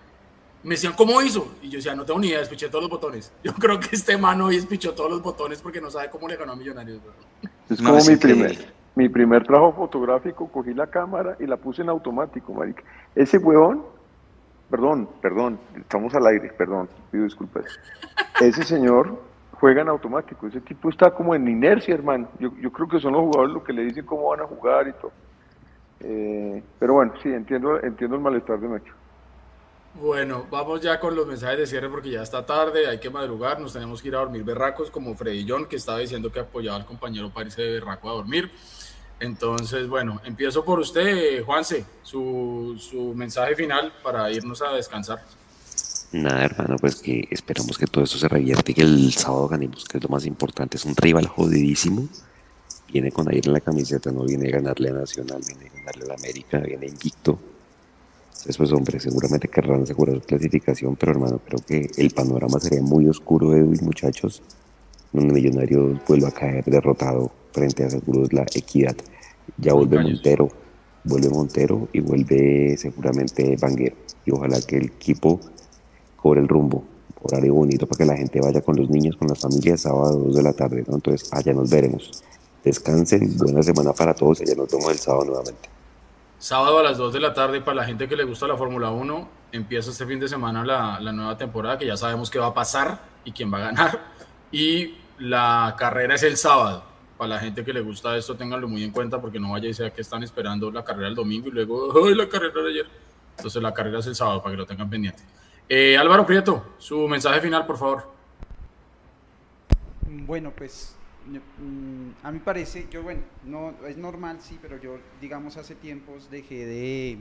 Me decían, ¿cómo hizo? Y yo decía, no tengo ni idea, despiché todos los botones. Yo creo que este man hoy despichó todos los botones porque no sabe cómo le ganó a Millonarios. Es como mi primer, mi primer trabajo fotográfico, cogí la cámara y la puse en automático, marica. Ese huevón, perdón, perdón, estamos al aire, perdón, pido disculpas. Ese señor juega en automático, ese tipo está como en inercia, hermano. Yo, yo creo que son los jugadores los que le dicen cómo van a jugar y todo. Eh, pero bueno, sí, entiendo, entiendo el malestar de Mecho. Bueno, vamos ya con los mensajes de cierre porque ya está tarde, hay que madrugar, nos tenemos que ir a dormir berracos como Freddy John que estaba diciendo que apoyaba al compañero París de berraco a dormir. Entonces, bueno, empiezo por usted, Juanse, su, su mensaje final para irnos a descansar. Nada, hermano, pues que esperamos que todo esto se revierte y que el sábado ganemos, que es lo más importante. Es un rival jodidísimo. Viene con aire en la camiseta, no viene a ganarle a Nacional, viene a ganarle a la América, viene invicto pues hombre, seguramente querrán asegurar su clasificación, pero hermano, creo que el panorama sería muy oscuro, Edwin, muchachos, donde Millonarios vuelva a caer derrotado frente a Seguros La Equidad. Ya vuelve Montero, vuelve Montero y vuelve seguramente Banguero. Y ojalá que el equipo cobre el rumbo, horario bonito para que la gente vaya con los niños, con las familias, sábado 2 de la tarde, ¿no? Entonces, allá nos veremos. Descansen, buena semana para todos, allá nos vemos el sábado nuevamente. Sábado a las 2 de la tarde, para la gente que le gusta la Fórmula 1, empieza este fin de semana la, la, nueva temporada, que ya sabemos qué va a pasar y quién va a ganar. Y la carrera es el sábado. Para la gente que le gusta esto, ténganlo muy en cuenta, porque no vaya y sea que están esperando la carrera el domingo y luego, ¡ay, la carrera de ayer! Entonces la carrera es el sábado, para que lo tengan pendiente. Eh, Álvaro Prieto, su mensaje final, por favor. Bueno, pues a mí parece, yo bueno, no es normal sí, pero yo digamos hace tiempos dejé de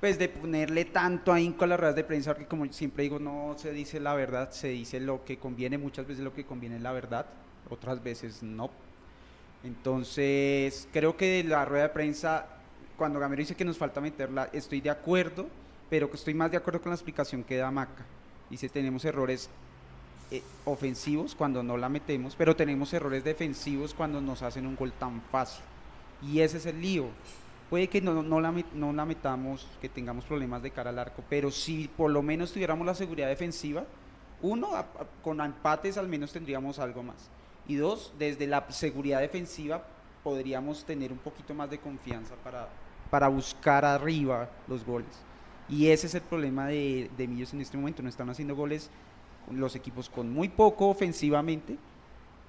pues de ponerle tanto ahínco a las ruedas de prensa porque como siempre digo no se dice la verdad, se dice lo que conviene, muchas veces lo que conviene es la verdad, otras veces no. Entonces, creo que la rueda de prensa cuando Gamero dice que nos falta meterla, estoy de acuerdo, pero que estoy más de acuerdo con la explicación que da Maca. Dice, tenemos errores eh, ofensivos cuando no la metemos, pero tenemos errores defensivos cuando nos hacen un gol tan fácil. Y ese es el lío. Puede que no, no, la, no la metamos, que tengamos problemas de cara al arco, pero si por lo menos tuviéramos la seguridad defensiva, uno, con empates al menos tendríamos algo más. Y dos, desde la seguridad defensiva podríamos tener un poquito más de confianza para, para buscar arriba los goles. Y ese es el problema de, de Millos en este momento. No están haciendo goles los equipos con muy poco ofensivamente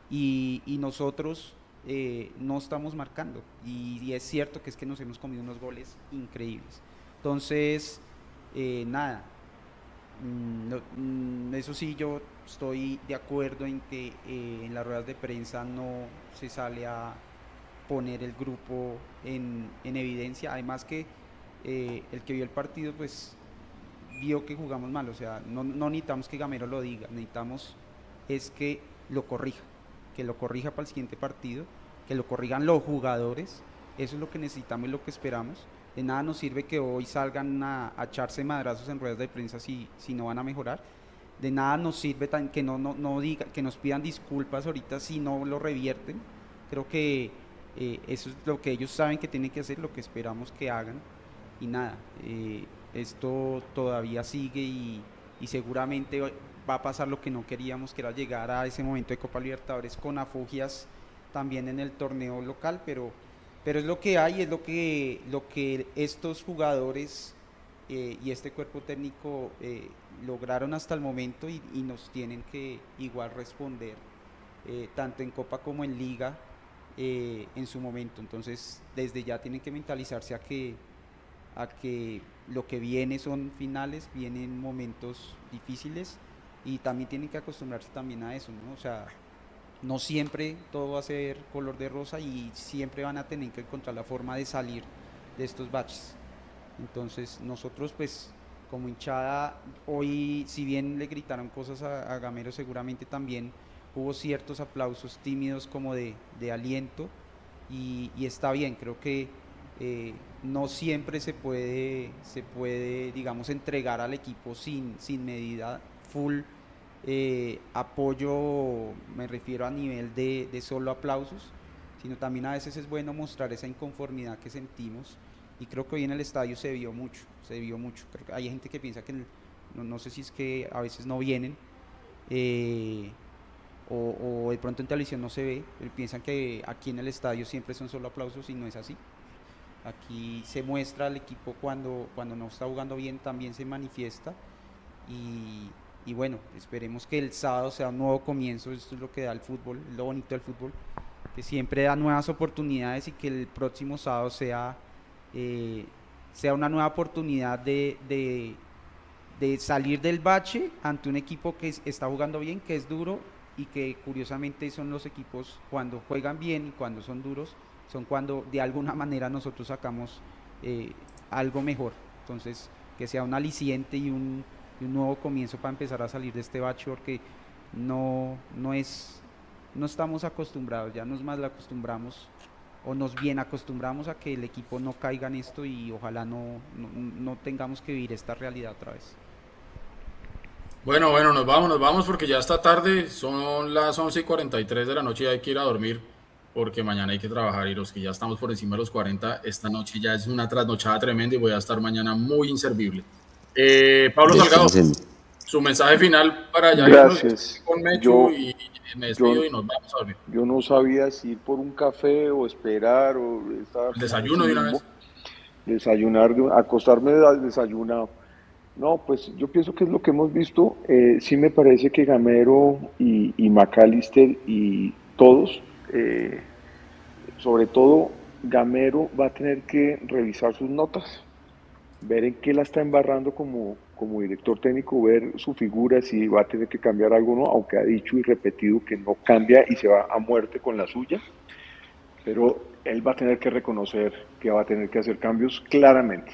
y, nosotros eh, no estamos marcando. Y, es cierto que es que nos hemos comido unos goles increíbles. Entonces, eh, nada, mm, mm, eso sí, yo estoy de acuerdo en que eh, en las ruedas de prensa no se sale a poner el grupo en evidencia. Además que el que vio el partido, pues vio que jugamos mal. O sea, no, no necesitamos que Gamero lo diga, necesitamos es que lo corrija que lo corrija para el siguiente partido, que lo corrigan los jugadores, eso es lo que necesitamos y lo que esperamos. De nada nos sirve que hoy salgan a, echarse madrazos en ruedas de prensa si, si no van a mejorar. De nada nos sirve tan, que, no, no, no diga, que nos pidan disculpas ahorita si no lo revierten. Creo que eh, eso es lo que ellos saben que tienen que hacer, lo que esperamos que hagan. Y nada, eh, esto todavía sigue y, y seguramente va a pasar lo que no queríamos, que era llegar a ese momento de Copa Libertadores con afugias también en el torneo local, pero, pero es lo que hay, es lo que, lo que estos jugadores eh, y este cuerpo técnico eh, lograron hasta el momento y, nos tienen que igual responder, eh, tanto en Copa como en Liga, en su momento. Entonces, desde ya tienen que mentalizarse a que, a que lo que viene son finales, vienen momentos difíciles y también tienen que acostumbrarse también a eso, ¿no? O sea, no siempre todo va a ser color de rosa y siempre van a tener que encontrar la forma de salir de estos baches. Entonces nosotros pues como hinchada hoy si bien le gritaron cosas a, Gamero seguramente también hubo ciertos aplausos tímidos como de, aliento y, está bien, creo que eh, no siempre se puede, se puede digamos entregar al equipo sin, sin medida full eh, apoyo, me refiero a nivel de, solo aplausos, sino también a veces es bueno mostrar esa inconformidad que sentimos y creo que hoy en el estadio se vio mucho, se vio mucho. Creo que hay gente que piensa que, no, sé si es que a veces no vienen eh, o, de pronto en televisión no se ve, piensan que aquí en el estadio siempre son solo aplausos y no es así. Aquí se muestra al equipo cuando, cuando no está jugando bien, también se manifiesta. Y, y bueno, esperemos que el sábado sea un nuevo comienzo, esto es lo que da el fútbol, lo bonito del fútbol, que siempre da nuevas oportunidades y que el próximo sábado sea, eh, sea una nueva oportunidad de, de, salir del bache ante un equipo que está jugando bien, que es duro y que curiosamente son los equipos cuando juegan bien y cuando son duros, son cuando de alguna manera nosotros sacamos eh, algo mejor. Entonces, que sea un aliciente y un un nuevo comienzo para empezar a salir de este bache porque no, no es, no estamos acostumbrados, ya nos más la acostumbramos o nos bien acostumbramos a que el equipo no caiga en esto y ojalá no, no, tengamos que vivir esta realidad otra vez. Bueno, bueno, nos vamos, nos vamos porque ya está tarde, son las 11 y 43 de la noche y hay que ir a dormir porque mañana hay que trabajar y los que ya estamos por encima de los 40, esta noche ya es una trasnochada tremenda y voy a estar mañana muy inservible. Eh, Pablo Salgado, su mensaje final para allá Gracias. con Mecho y me despido y nos vamos a dormir. Yo no sabía si ir por un café o esperar o estar. Desayuno de una vez. Desayunar, acostarme desayunado. No, pues yo pienso que es lo que hemos visto. Eh, sí me parece que Gamero y, y McAllister y todos, eh, sobre todo Gamero, va a tener que revisar sus notas ver en qué la está embarrando como, como director técnico, ver su figura, si va a tener que cambiar algo o no, aunque ha dicho y repetido que no cambia y se va a muerte con la suya, pero él va a tener que reconocer que va a tener que hacer cambios claramente.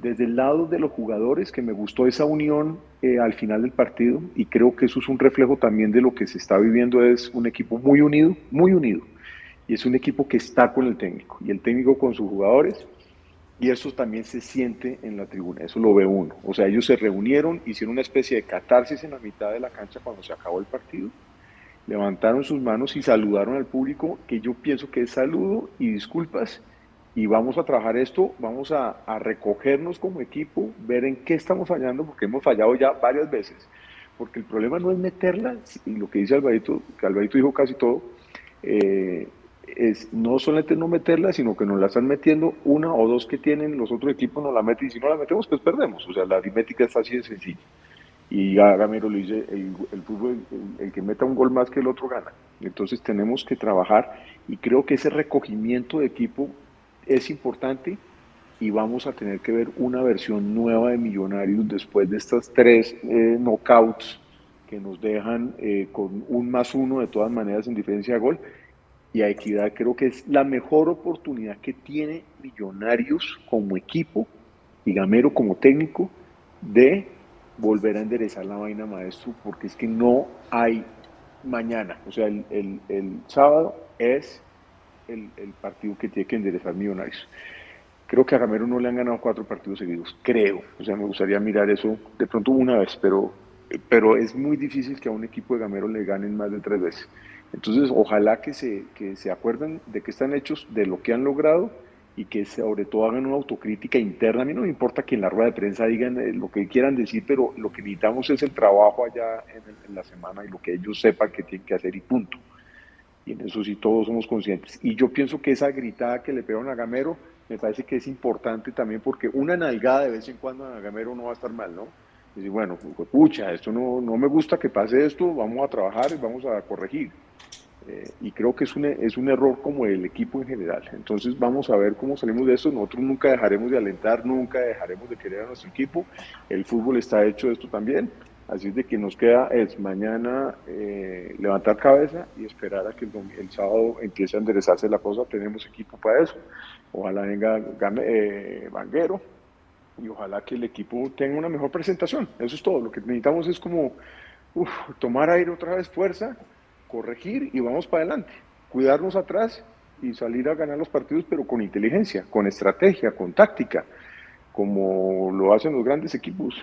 Desde el lado de los jugadores, que me gustó esa unión eh, al final del partido, y creo que eso es un reflejo también de lo que se está viviendo, es un equipo muy unido, muy unido, y es un equipo que está con el técnico, y el técnico con sus jugadores, y eso también se siente en la tribuna, eso lo ve uno. O sea, ellos se reunieron, hicieron una especie de catarsis en la mitad de la cancha cuando se acabó el partido, levantaron sus manos y saludaron al público, que yo pienso que es saludo y disculpas, y vamos a trabajar esto, vamos a, recogernos como equipo, ver en qué estamos fallando, porque hemos fallado ya varias veces. porque el problema no es meterla, y lo que dice Alvarito, que Alvarito dijo casi todo, eh, es no solamente no meterla, sino que nos la están metiendo una o dos que tienen los otros equipos, nos la meten y si no la metemos, pues perdemos. O sea, la aritmética es así de sencilla. Y Gamero lo dice, el, fútbol, el, que meta un gol más que el otro gana. Entonces tenemos que trabajar y creo que ese recogimiento de equipo es importante y vamos a tener que ver una versión nueva de Millonarios después de estas tres eh, knockouts que nos dejan eh, con un más uno de todas maneras en diferencia de gol. Y a Equidad creo que es la mejor oportunidad que tiene Millonarios como equipo y Gamero como técnico de volver a enderezar la vaina maestro, porque es que no hay mañana. O sea, el, el, sábado es el, el partido que tiene que enderezar Millonarios. Creo que a Gamero no le han ganado cuatro partidos seguidos, creo. O sea, me gustaría mirar eso de pronto una vez, pero, pero es muy difícil que a un equipo de Gamero le ganen más de tres veces. Entonces, ojalá que se, que se acuerden de que están hechos, de lo que han logrado y que sobre todo hagan una autocrítica interna. A mí no me importa que en la rueda de prensa digan eh, lo que quieran decir, pero lo que necesitamos es el trabajo allá en, en la semana y lo que ellos sepan que tienen que hacer y punto. Y eso sí todos somos conscientes. Y yo pienso que esa gritada que le pegaron a Gamero me parece que es importante también porque una nalgada de vez en cuando a Gamero no va a estar mal, ¿no? Decir, bueno, pucha, esto no, no me gusta que pase esto, vamos a trabajar y vamos a corregir. Eh, y creo que es un, es un error como el equipo en general. Entonces vamos a ver cómo salimos de esto. Nosotros nunca dejaremos de alentar, nunca dejaremos de querer a nuestro equipo. El fútbol está hecho de esto también. Así de que nos queda es mañana eh, levantar cabeza y esperar a que el, el, sábado empiece a enderezarse la cosa. Tenemos equipo para eso. Ojalá venga eh, Vanguero y ojalá que el equipo tenga una mejor presentación. Eso es todo. Lo que necesitamos es como tomar aire otra vez, fuerza, corregir y vamos para adelante. Cuidarnos atrás y salir a ganar los partidos, pero con inteligencia, con estrategia, con táctica, como lo hacen los grandes equipos.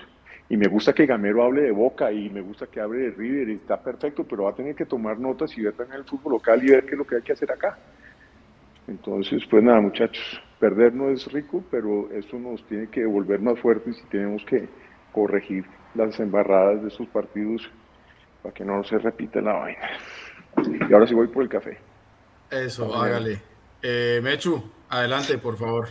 Y me gusta que Gamero hable de Boca y me gusta que hable de River y está perfecto, pero va a tener que tomar notas y ver también el fútbol local y ver qué es lo que hay que hacer acá. Entonces, pues nada, muchachos, perder no es rico, pero eso nos tiene que volver más fuertes y tenemos que corregir las embarradas de esos partidos para que no se repita la vaina. Y ahora sí voy por el café. Eso, hágale. Eh, Mechu, adelante, por favor.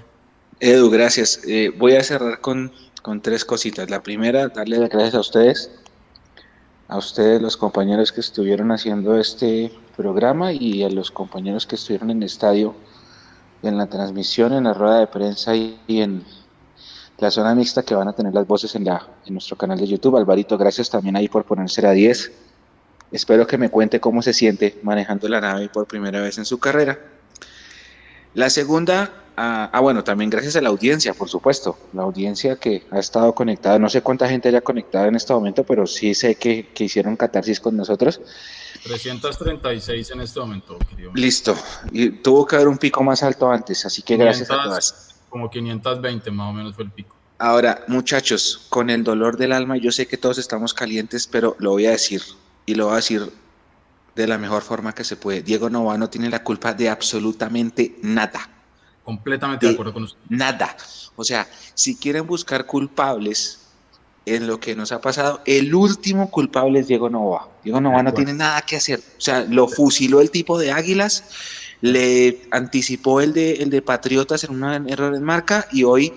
Edu, gracias. Eh, voy a cerrar con, con tres cositas. La primera, darle las gracias a ustedes, a ustedes los compañeros que estuvieron haciendo este programa y a los compañeros que estuvieron en el estadio, en la transmisión, en la rueda de prensa y, en la zona mixta que van a tener las voces en, la, en nuestro canal de YouTube. Alvarito, gracias también ahí por ponerse a 10. Espero que me cuente cómo se siente manejando la nave por primera vez en su carrera. La segunda, ah, ah, bueno, también gracias a la audiencia, por supuesto, la audiencia que ha estado conectada, no sé cuánta gente haya conectado en este momento, pero sí sé que, que hicieron catarsis con nosotros. 336 en este momento, querido. Listo. Y tuvo que haber un pico más alto antes, así que gracias a todas. Como 520 más o menos fue el pico. Ahora, muchachos, con el dolor del alma, yo sé que todos estamos calientes, pero lo voy a decir y lo voy a decir de la mejor forma que se puede. Diego Nova no tiene la culpa de absolutamente nada. Completamente de, acuerdo con usted. Nada. O sea, si quieren buscar culpables, en lo que nos ha pasado. El último culpable es Diego Nova. Diego Nova no tiene nada que hacer. O sea, lo fusiló el tipo de Águilas, le anticipó el de, el de Patriotas en un error en marca y hoy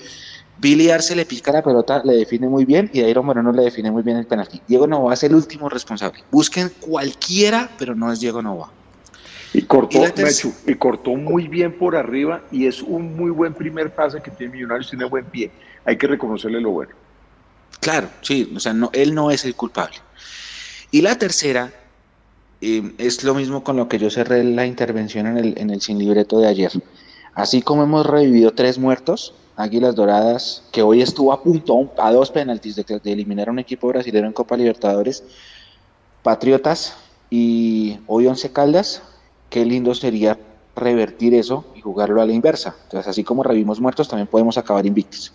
Billy Arce le pica la pelota, le define muy bien y Dairo Moreno le define muy bien el penalti. Diego Nova es el último responsable. Busquen cualquiera, pero no es Diego Nova. Y cortó, y, y cortó muy bien por arriba y es un muy buen primer pase que tiene Millonarios, tiene buen pie. Hay que reconocerle lo bueno. Claro, sí, o sea, no, él no es el culpable. Y la tercera eh, es lo mismo con lo que yo cerré la intervención en el, en el sin libreto de ayer. Así como hemos revivido tres muertos, Águilas Doradas, que hoy estuvo a punto, a dos penaltis de, de eliminar a un equipo brasileño en Copa Libertadores, Patriotas y hoy Once Caldas, qué lindo sería revertir eso y jugarlo a la inversa. Entonces, así como revivimos muertos, también podemos acabar invictos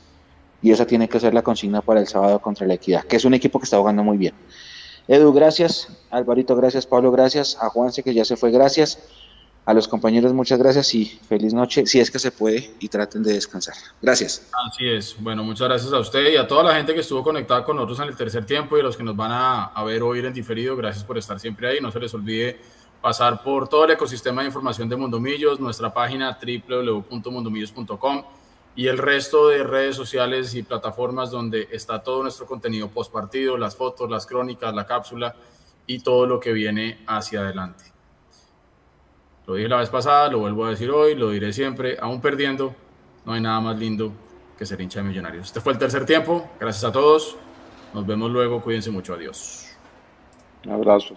y esa tiene que ser la consigna para el sábado contra la Equidad, que es un equipo que está jugando muy bien. Edu, gracias. Alvarito, gracias. Pablo, gracias. A Juanse, que ya se fue, gracias. A los compañeros muchas gracias y feliz noche, si es que se puede, y traten de descansar. Gracias. Así es. Bueno, muchas gracias a usted y a toda la gente que estuvo conectada con nosotros en el tercer tiempo y a los que nos van a, ver o oír en diferido. Gracias por estar siempre ahí. No se les olvide pasar por todo el ecosistema de información de Mundomillos, nuestra página www.mundomillos.com y el resto de redes sociales y plataformas donde está todo nuestro contenido post partido, las fotos, las crónicas, la cápsula y todo lo que viene hacia adelante. Lo dije la vez pasada, lo vuelvo a decir hoy, lo diré siempre, aún perdiendo, no hay nada más lindo que ser hincha de millonarios. Este fue el tercer tiempo, gracias a todos, nos vemos luego, cuídense mucho, adiós. Un abrazo.